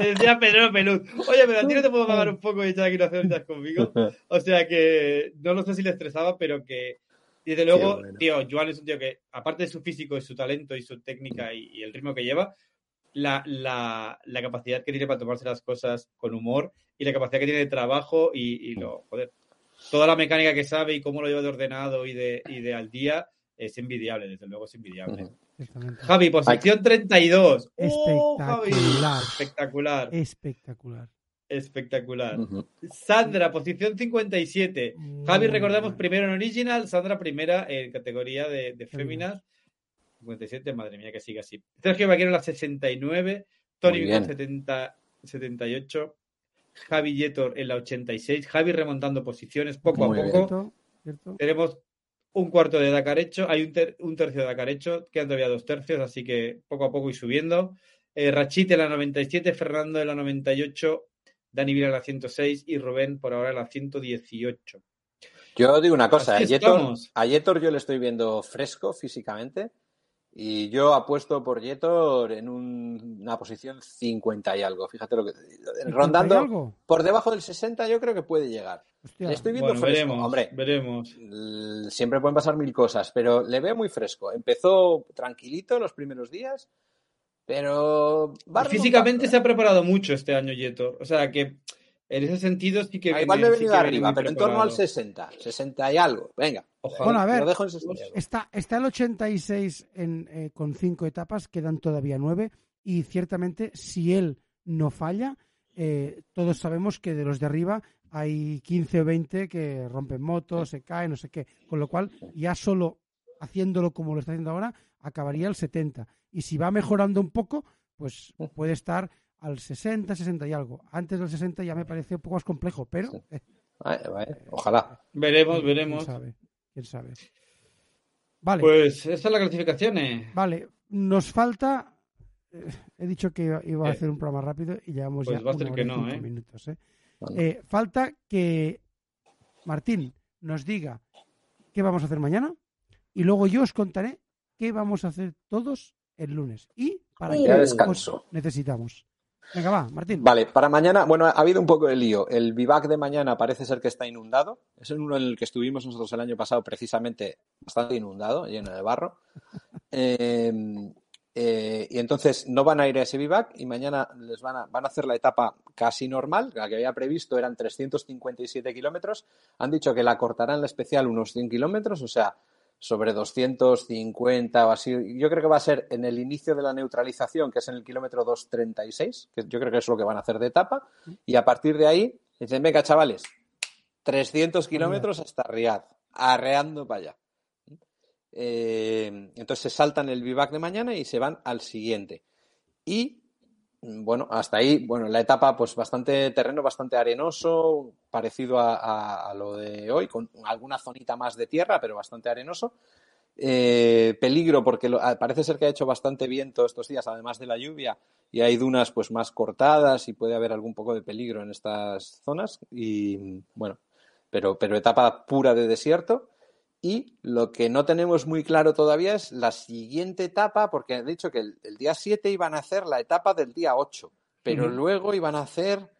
le decía Pedro a Pelut, oye, pero a ti no te puedo pagar un poco y echar aquí unas solitas conmigo. O sea que no lo sé si le estresaba, pero que. Desde luego, bueno. tío, Joan es un tío que, aparte de su físico y su talento y su técnica y, y el ritmo que lleva, la, la, la capacidad que tiene para tomarse las cosas con humor y la capacidad que tiene de trabajo y, y lo. Joder. Toda la mecánica que sabe y cómo lo lleva de ordenado y de, y de al día es envidiable, desde luego es envidiable. Javi, posición 32. ¡Oh, Javi! Espectacular. Espectacular, Espectacular. espectacular. Sandra, posición 57. Javi, recordamos, primero en original, Sandra primera en categoría de, de féminas. 57, madre mía, que sigue así. Sergio Vaquero la 69, Tony. 70, 78, Javi Yetor en la 86, Javi remontando posiciones poco Muy a poco. ¿Cierto? ¿Cierto? Tenemos un cuarto de Dakar hecho, hay un, ter- un tercio de Dakar hecho, quedan todavía dos tercios, así que poco a poco y subiendo. Eh, Rachit en la 97, Fernando en la 98, Dani Vila en la 106 y Rubén por ahora en la 118. Yo digo una cosa, a Yetor, a Yetor yo le estoy viendo fresco físicamente y yo apuesto por Yetor en un- una posición 50 y algo. Fíjate lo que. ¿50 y Rondando algo? por debajo del 60, yo creo que puede llegar. Hostia. Le estoy viendo Bueno, fresco. veremos, Hombre, veremos. siempre pueden pasar mil cosas, pero le veo muy fresco. Empezó tranquilito los primeros días, pero va Físicamente se ha preparado mucho este año Yetor, o sea que en ese sentido sí que. Ah, Igual me viene- he venido viene arriba, pero en torno al preparado. 60, 60 y algo. Venga, Ojalá. Bueno, a ver, lo dejo en 60 y algo. Está, está el 86 en, eh, con cinco etapas, quedan todavía nueve y ciertamente si él no falla, eh, todos sabemos que de los de arriba hay 15 o 20 que rompen motos, se caen, no sé qué, con lo cual ya solo haciéndolo como lo está haciendo ahora, acabaría el 70. Y si va mejorando un poco, pues puede estar al 60, 60 y algo. Antes del 60 ya me parece un poco más complejo, pero Sí. eh, Vale, vale, Ojalá. Veremos, quién veremos. sabe, quién sabe. Vale. Pues esta es la clasificación. eh. Vale, nos falta. eh, he dicho que iba, a Eh, hacer un programa rápido y llevamos pues ya va a ser que no, cinco ¿eh? minutos. ¿eh? Eh, falta que Martín nos diga qué vamos a hacer mañana y luego yo os contaré qué vamos a hacer todos el lunes y para qué descanso. os necesitamos. Venga, va, Martín. Vale, para mañana, bueno, ha habido un poco de lío. El vivac de mañana parece ser que está inundado. Es uno en el que estuvimos nosotros el año pasado, precisamente bastante inundado, lleno de barro. Eh, eh, y entonces no van a ir a ese vivac y mañana les van a, van a hacer la etapa casi normal, la que había previsto eran 357 kilómetros. Han dicho que la cortarán la especial unos 100 kilómetros, o sea, sobre 250 o así. Yo creo que va a ser en el inicio de la neutralización, que es en el kilómetro 236, que yo creo que es lo que van a hacer de etapa. Y a partir de ahí dicen, venga, chavales, 300 kilómetros hasta Riad, arreando para allá. Eh, entonces se saltan el vivac de mañana y se van al siguiente. Y bueno, hasta ahí, bueno, la etapa, pues bastante terreno, bastante arenoso, parecido a, lo de hoy, con alguna zonita más de tierra, pero bastante arenoso. Eh, peligro porque lo- ah, parece ser que ha hecho bastante viento estos días, además de la lluvia, y hay dunas pues más cortadas y puede haber algún poco de peligro en estas zonas. Y bueno, pero, pero etapa pura de desierto. Y lo que no tenemos muy claro todavía es la siguiente etapa, porque han dicho que el, el día 7 iban a hacer la etapa del día 8, pero luego iban a hacer,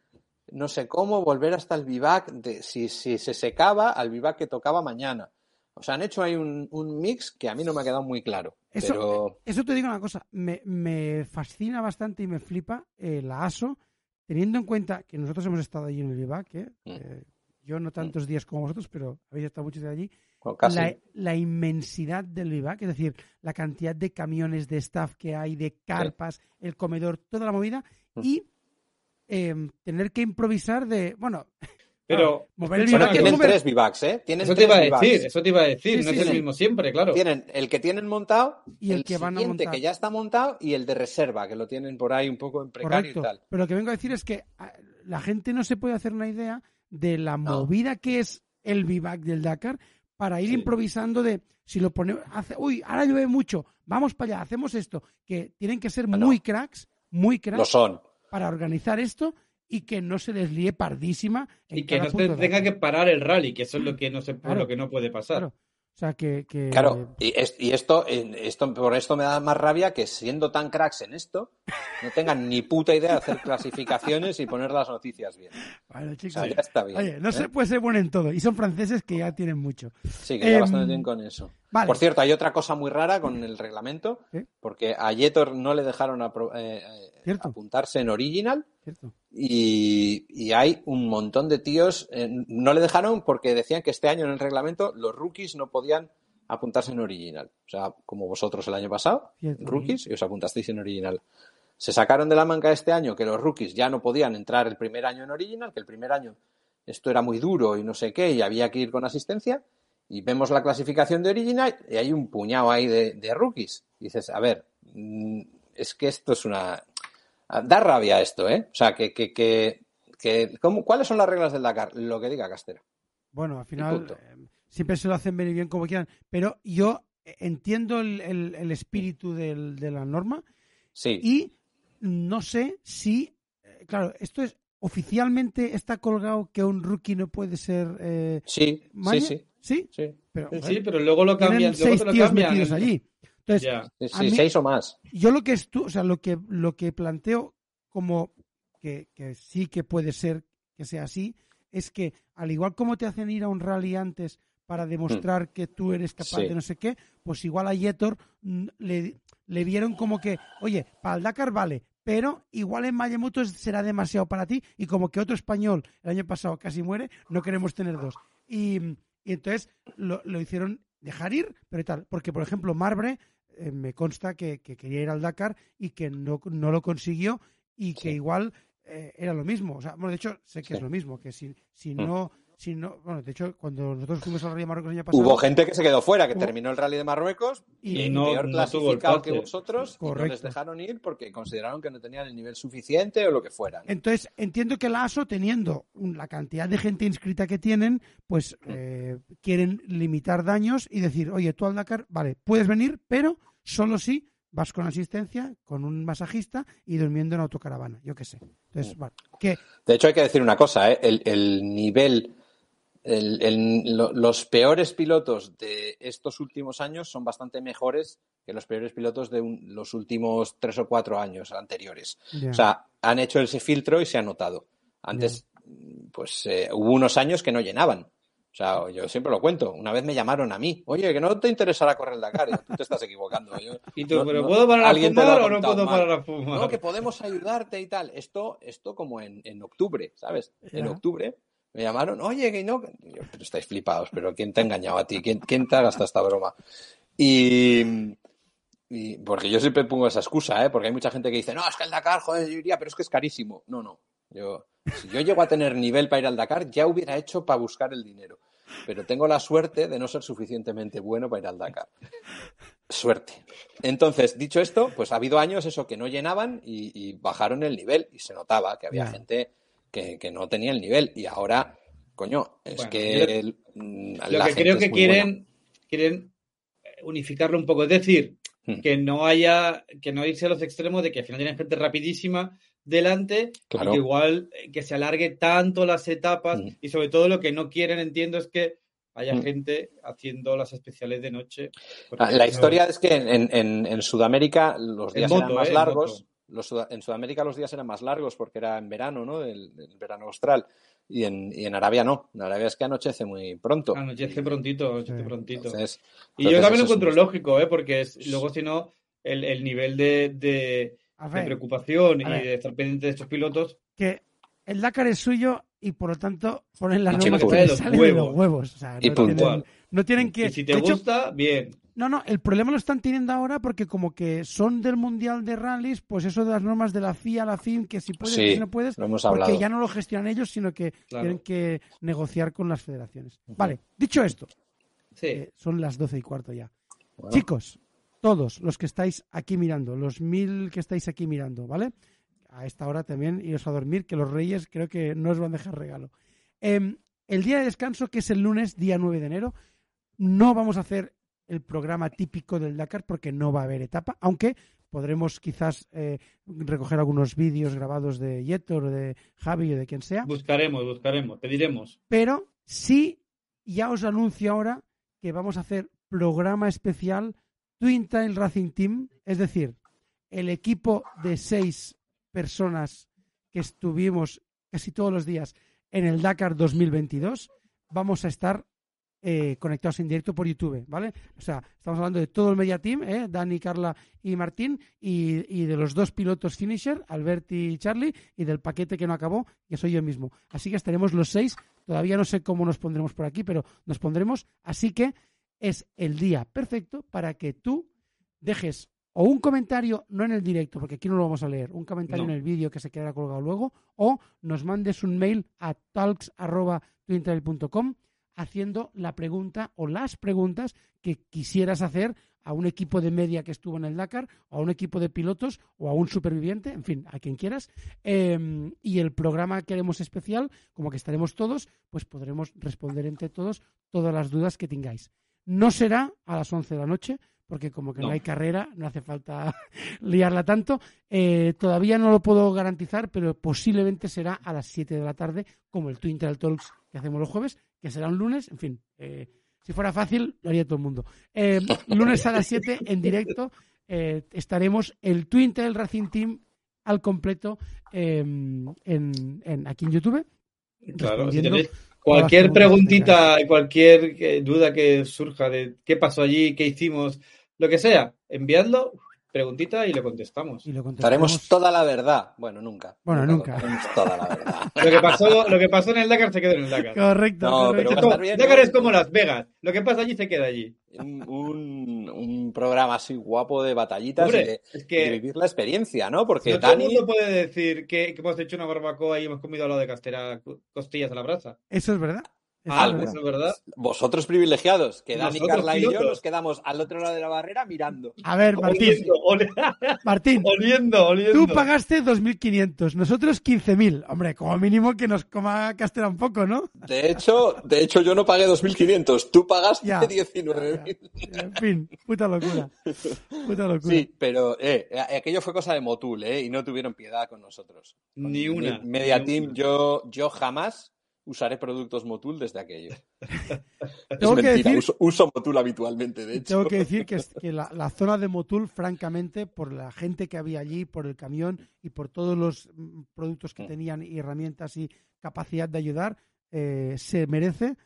no sé cómo, volver hasta el vivac, de, si, si se secaba, al vivac que tocaba mañana. O sea, han hecho ahí un, un mix que a mí no me ha quedado muy claro. Eso, pero eso te digo una cosa, me, me fascina bastante y me flipa eh, la ASO, teniendo en cuenta que nosotros hemos estado allí en el Vivac, ¿eh? Mm. Eh, yo no tantos días como vosotros, pero habéis estado muchos de allí, casi. la, la inmensidad del Vivac, es decir, la cantidad de camiones, de staff que hay, de carpas, el comedor, toda la movida, Mm. y em, tener que improvisar de, bueno, Pero mover el Bueno, Vivac, tienen mover- tres vivacs, ¿eh? Tienen eso te tres iba a vivacs. decir, eso te iba a decir, Sí, no sí, es el mismo siempre, claro. Tienen el que tienen montado, Y el que van a montar. que ya está montado y el de reserva, que lo tienen por ahí un poco en precario Correcto. y tal. Pero lo que vengo a decir es que ah, la gente no se puede hacer una idea de la movida que es el vivac del Dakar para ir Sí. improvisando de si lo ponemos, hace, uy, ahora llueve mucho, vamos para allá, hacemos esto, que tienen que ser Bueno. muy cracks, muy Lo cracks son. para organizar esto y que no se les líe pardísima en Y que no se tenga que parar el rally, que eso es lo que no se Claro. lo que no puede pasar. Claro. O sea, que... que- Claro, y, es- y esto, esto, por esto me da más rabia que siendo tan cracks en esto, no tengan ni puta idea de hacer clasificaciones y poner las noticias bien. Bueno, O sea, ya está bien. oye, no ¿eh? se puede ser bueno en todo. Y son franceses que ya tienen mucho. Sí, que ya Em, bastante bien con eso. Vale. Por cierto, hay otra cosa muy rara con el reglamento, porque a Yetor no le dejaron apro- eh, eh, apuntarse en original, ¿Cierto? Y, y hay un montón de tíos. eh, no le dejaron porque decían que este año en el reglamento los rookies no podían apuntarse en original. O sea, como vosotros el año pasado, rookies, y os apuntasteis en original. Se sacaron de la manga este año que los rookies ya no podían entrar el primer año en original, que el primer año esto era muy duro y no sé qué, y había que ir con asistencia. Y vemos la clasificación de original y hay un puñado ahí de, de rookies. Y dices, a ver, mm, es que esto es una. Da rabia esto, ¿eh? O sea, que. que, que, que- ¿cómo- ¿Cuáles son las reglas del Dakar? Lo que diga Castera. Bueno, al final eh, siempre se lo hacen venir bien como quieran, pero yo eh, entiendo el, el- el espíritu del- de la norma Sí. y no sé si, eh, claro, esto es oficialmente está colgado que un rookie no puede ser eh, Sí, sí, sí. ¿Sí? Sí, Pero, Sí, bueno, pero luego lo tienen cambian. Luego seis te lo tíos cambian. metidos allí. Entonces, sí, mí- seis o más. yo lo que estu- o sea, lo que lo que planteo como que, que sí que puede ser que sea así es que al igual como te hacen ir a un rally antes para demostrar que tú eres capaz Hmm. Sí. de no sé qué, pues igual a Yetor le, le vieron como que, oye, para el Dakar vale, pero igual en Mayemuto será demasiado para ti y como que otro español el año pasado casi muere, no queremos tener dos. Y, y entonces lo, lo hicieron dejar ir, pero y tal, porque por ejemplo Marbre eh, me consta que, que quería ir al Dakar y que no, no lo consiguió y que Sí. igual eh, era lo mismo. O sea, bueno, de hecho, sé que Sí. es lo mismo, que si, si Mm. no, si no, bueno, de hecho, cuando nosotros fuimos al Rally de Marruecos el año pasado, Hubo gente que se quedó fuera, que Hubo- terminó el rally de Marruecos y, y no- peor no clasificado que vosotros y no Correcto. les dejaron ir porque consideraron que no tenían el nivel suficiente o lo que fuera. ¿no? Entonces, entiendo que la ASO, teniendo la cantidad de gente inscrita que tienen, pues Mm. eh, quieren limitar daños y decir, oye, tú al Dakar, vale, puedes venir, pero solo si vas con asistencia, con un masajista y durmiendo en autocaravana, yo qué sé. Entonces, Mm. vale, que De hecho, hay que decir una cosa, ¿eh? el, el nivel, el- el- lo- los peores pilotos de estos últimos años son bastante mejores que los peores pilotos de un- los últimos tres o cuatro años anteriores. O sea, han hecho ese filtro y se ha notado. Antes, pues eh, hubo unos años que no llenaban. O sea, yo siempre lo cuento. Una vez me llamaron a mí. Oye, que no te interesará correr el Dakar. Yo, tú te estás equivocando. Yo- ¿Y tú, no- pero no- puedo parar a fumar o no puedo mal. parar a fumar? No, que podemos ayudarte y tal. Esto, esto como en, en octubre, ¿sabes? En octubre me llamaron, oye, que no. Yo, pero estáis flipados, pero ¿quién te ha engañado a ti? ¿Quién, quién te ha gastado esta broma? Y, y- porque yo siempre pongo esa excusa, ¿eh? Porque hay mucha gente que dice, no, es que el Dakar, joder, yo iría, pero es que es carísimo. No, no. Yo, si yo llego a tener nivel para ir al Dakar, ya hubiera hecho para buscar el dinero. Pero tengo la suerte de no ser suficientemente bueno para ir al Dakar. Suerte. Entonces, dicho esto, pues ha habido años eso que no llenaban y, y bajaron el nivel y se notaba que había gente que, que no tenía el nivel. Y ahora, coño, es Bueno, que yo- el- mm, Lo que gente creo es que buena. quieren, quieren eh, unificarlo un poco. Es decir, Hmm. que no haya, que no irse a los extremos de que al final tienen gente rapidísima delante Claro. y que igual eh, que se alargue tanto las etapas Hmm. y sobre todo lo que no quieren, entiendo, es que haya Hmm. gente haciendo las especiales de noche. Ah, La historia es que en, en- en Sudamérica los días moto, eran más eh, largos. Los en Sudamérica los días eran más largos porque era en verano, ¿no? El, el verano austral. Y en, y en Arabia no. En Arabia es que anochece muy pronto. Anochece prontito, anochece Sí. prontito. Entonces, y yo también lo es encuentro un- lógico, ¿eh? porque es, luego si no, el, el nivel de, preocupación y de estar pendiente de estos pilotos, que el Dakar es suyo y por lo tanto ponen las normas que salen de los huevos. O sea, Y no, punto. tienen, no tienen que. y si te de hecho, gusta, bien. No, no, el problema lo están teniendo ahora porque como que son del Mundial de Rallys, pues eso de las normas de la FIA, la FIM, que si puedes, Sí, que si no puedes, lo hemos porque hablado. ya no lo gestionan ellos, sino que Claro. tienen que negociar con las federaciones. Vale, dicho esto, Sí. eh, son las doce y cuarto ya. Bueno, Chicos, todos los que estáis aquí mirando, los mil que estáis aquí mirando, ¿vale? A esta hora también iros a dormir, que los reyes creo que no os van a dejar regalo. Em, el día de descanso, que es el lunes, día 9 de enero, no vamos a hacer el programa típico del Dakar porque no va a haber etapa, aunque podremos quizás eh, recoger algunos vídeos grabados de Yetor, de Javi o de quien sea. Buscaremos, buscaremos, te diremos. Pero sí, ya os anuncio ahora que vamos a hacer programa especial Twin Tail Racing Team, es decir, el equipo de seis personas que estuvimos casi todos los días en el Dakar 2022, vamos a estar eh, conectados en directo por YouTube, ¿vale? O sea, estamos hablando de todo el media team, ¿eh? Dani, Carla y Martín, y, y de los dos pilotos finisher, Alberti y Charlie, y del paquete que no acabó, que soy yo mismo. Así que estaremos los seis. Todavía no sé cómo nos pondremos por aquí, pero nos pondremos. Así que es el día perfecto para que tú dejes o un comentario, no en el directo, porque aquí no lo vamos a leer, un comentario No. en el vídeo que se quedará colgado luego, o nos mandes un mail a talks.twintrail.com haciendo la pregunta o las preguntas que quisieras hacer a un equipo de media que estuvo en el Dakar, o a un equipo de pilotos, o a un superviviente, en fin, a quien quieras. Eh, y el programa que haremos especial, como que estaremos todos, pues podremos responder entre todos todas las dudas que tengáis. No será a las 11 de la noche, porque como que no, No. hay carrera, no hace falta liarla tanto. Eh, todavía no lo puedo garantizar, pero posiblemente será a las 7 de la tarde, como el Twin Trail Talks que hacemos los jueves, que será un lunes. En fin, eh, si fuera fácil, lo haría todo el mundo. Eh, lunes a las 7 en directo eh, estaremos el Twin Trail Racing Team al completo eh, en, en- aquí en YouTube. Claro, si tenéis cualquier preguntita, cualquier eh, duda que surja de qué pasó allí, qué hicimos, lo que sea, enviadlo, preguntita y le contestamos. Y lo contestaremos. toda la verdad. Bueno, nunca. Bueno, nunca. Daremos toda la verdad. Lo que pasó, lo que pasó en el Dakar se quedó en el Dakar. Correcto. No, correcto. pero a bien, Dakar ¿no? es como Las Vegas. Lo que pasa allí se queda allí. Un, un- un programa así guapo de batallitas Hombre, y, de, es y que- de vivir la experiencia, ¿no? Porque No todo el Dani, mundo puede decir que, que hemos hecho una barbacoa y hemos comido al lado de castera costillas a la brasa. Eso es verdad. Eso Ah, es verdad. eso es verdad. vosotros privilegiados, que Dani, Nosotros, Carla y yo nos quedamos al otro lado de la barrera mirando. A ver, Martín. Oliendo, Martín, oliendo, oliendo. tú pagaste 2.500, nosotros 15.000. Hombre, como mínimo que nos coma Castera un poco, ¿no? De hecho, de hecho yo no pagué 2.500, tú pagaste Ya. 19.000. En fin, puta locura. Puta locura. Sí, pero eh, aquello fue cosa de Motul, ¿eh? Y no tuvieron piedad con nosotros. Ni una. Me- Media ni Team, una. yo, yo jamás usaré productos Motul desde aquello. Tengo es que mentira, decir- uso, uso Motul habitualmente, de hecho. Tengo que decir que, es- que la, la zona de Motul, francamente, por la gente que había allí, por el camión y por todos los mm, productos que Mm. tenían y herramientas y capacidad de ayudar, eh, se merece.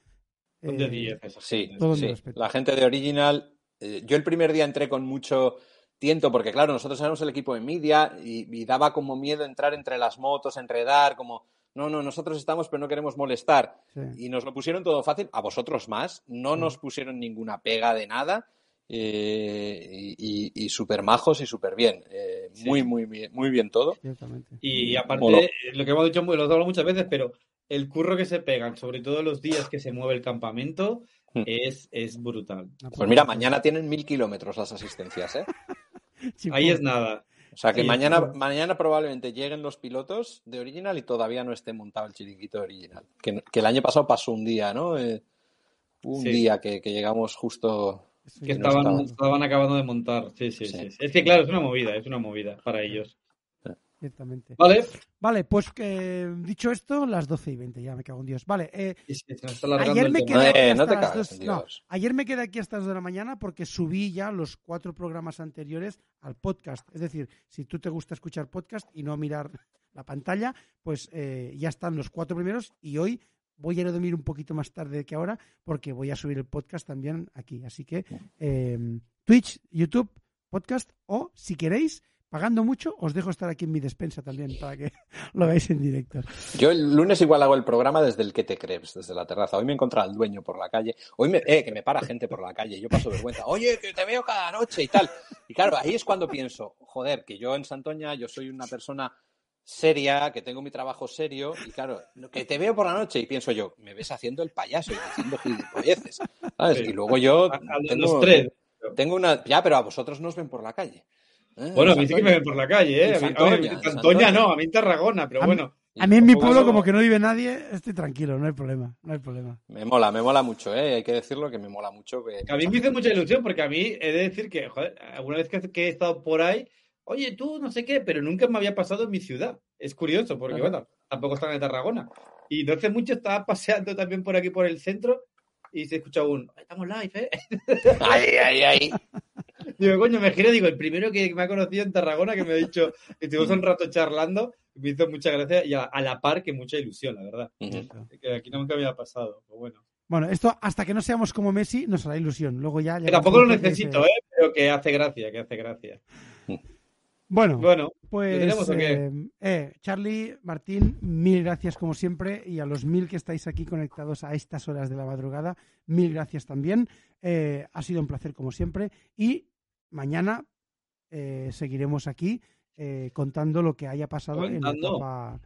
Son de eh, 10 esa Sí. Todo sí. La gente de Original, eh, yo el primer día entré con mucho tiento, porque claro, nosotros éramos el equipo de media y, y daba como miedo entrar entre las motos, enredar, como, no, no, nosotros estamos pero no queremos molestar. sí. Y nos lo pusieron todo fácil, a vosotros más, no Sí. nos pusieron ninguna pega de nada. eh, y, y, y súper majos y súper bien. Eh, Sí. Muy, muy bien, muy bien todo. Y aparte, lo que hemos dicho, lo hemos hablado muchas veces, pero el curro que se pegan, sobre todo los días que se mueve el campamento, Hmm. es, es brutal. Pues mira, mañana tienen mil kilómetros las asistencias, ¿eh? Ahí es nada. O sea que mañana, mañana probablemente lleguen los pilotos de Original y todavía no esté montado el chiringuito de Original. Que, que el año pasado pasó un día, ¿no? Eh, un Sí. día que, que llegamos justo. Que no estaban, estaban. estaban acabando de montar. Sí, sí, Sí. sí, sí. Es que claro, es una movida, es una movida para ellos. Ciertamente. Vale. Vale, pues que, dicho esto, las 12 y 20, ya me cago en Dios. Vale, eh, Ayer me quedé Eh, no cagas dos- no, ayer me quedé aquí hasta las dos de la mañana porque subí ya los cuatro programas anteriores al podcast. Es decir, si tú te gusta escuchar podcast y no mirar la pantalla, pues eh, ya están los cuatro primeros y hoy voy a ir a dormir un poquito más tarde que ahora porque voy a subir el podcast también aquí. Así que eh, Twitch, YouTube, podcast o si queréis, pagando mucho, os dejo estar aquí en mi despensa también para que lo veáis en directo. Yo el lunes igual hago el programa desde el que te crees, desde la terraza. Hoy me he encontrado al dueño por la calle. Hoy me, eh, que me para gente por la calle. Yo paso vergüenza. Oye, que te veo cada noche y tal. Y claro, ahí es cuando pienso, joder, que yo en Santoña, yo soy una persona seria, que tengo mi trabajo serio, y claro, que te veo por la noche y pienso yo, me ves haciendo el payaso y haciendo gilipolleces. ¿sabes? Sí. Y luego yo A- a tengo, los tres. tengo una. Ya, pero a vosotros nos ven por la calle. ¿Eh? Bueno, a mí sí que me ven por la calle, ¿eh? Mí, Santoña, a mí- en Santoña Santoña. no, a mí en Tarragona, pero A mí- bueno. A mí en mi pueblo, como que no vive nadie, estoy tranquilo, no hay problema, no hay problema. Me mola, me mola mucho, ¿eh? Hay que decirlo que me mola mucho. Que, A mí me hizo mucha ilusión porque a mí he de decir que, joder, alguna vez que, he estado por ahí, oye, tú no sé qué, pero nunca me había pasado en mi ciudad. Es curioso porque, Ajá. bueno, tampoco están en Tarragona. Y no hace mucho estaba paseando también por aquí por el centro y se escucha un, estamos live, ¿eh? Ay, ay, ay. Digo, coño, me giré, digo, el primero que me ha conocido en Tarragona, que me ha dicho, que estuvimos un rato charlando, me hizo mucha gracia y a, a la par que mucha ilusión, la verdad. Que aquí nunca me había pasado. Bueno. Bueno, esto hasta que no seamos como Messi nos hará ilusión. Luego ya. Que tampoco lo necesito, ¿eh? Pero que hace gracia, que hace gracia. Bueno, Bueno, pues. ¿lo tenemos o qué? eh, eh, Charlie, Martín, mil gracias como siempre. Y a los mil que estáis aquí conectados a estas horas de la madrugada, mil gracias también. Eh, ha sido un placer como siempre. Y mañana eh, seguiremos aquí eh, contando lo que haya pasado en la, etapa,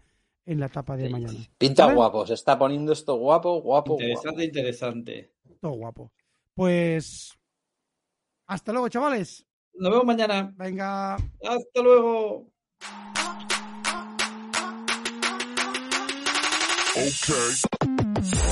en la etapa de mañana. Pinta ¿Vale? guapo, se está poniendo esto guapo, guapo, interesante, guapo. interesante. Todo guapo. Pues. Hasta luego, chavales. Nos vemos mañana. Venga. Hasta luego. Okay.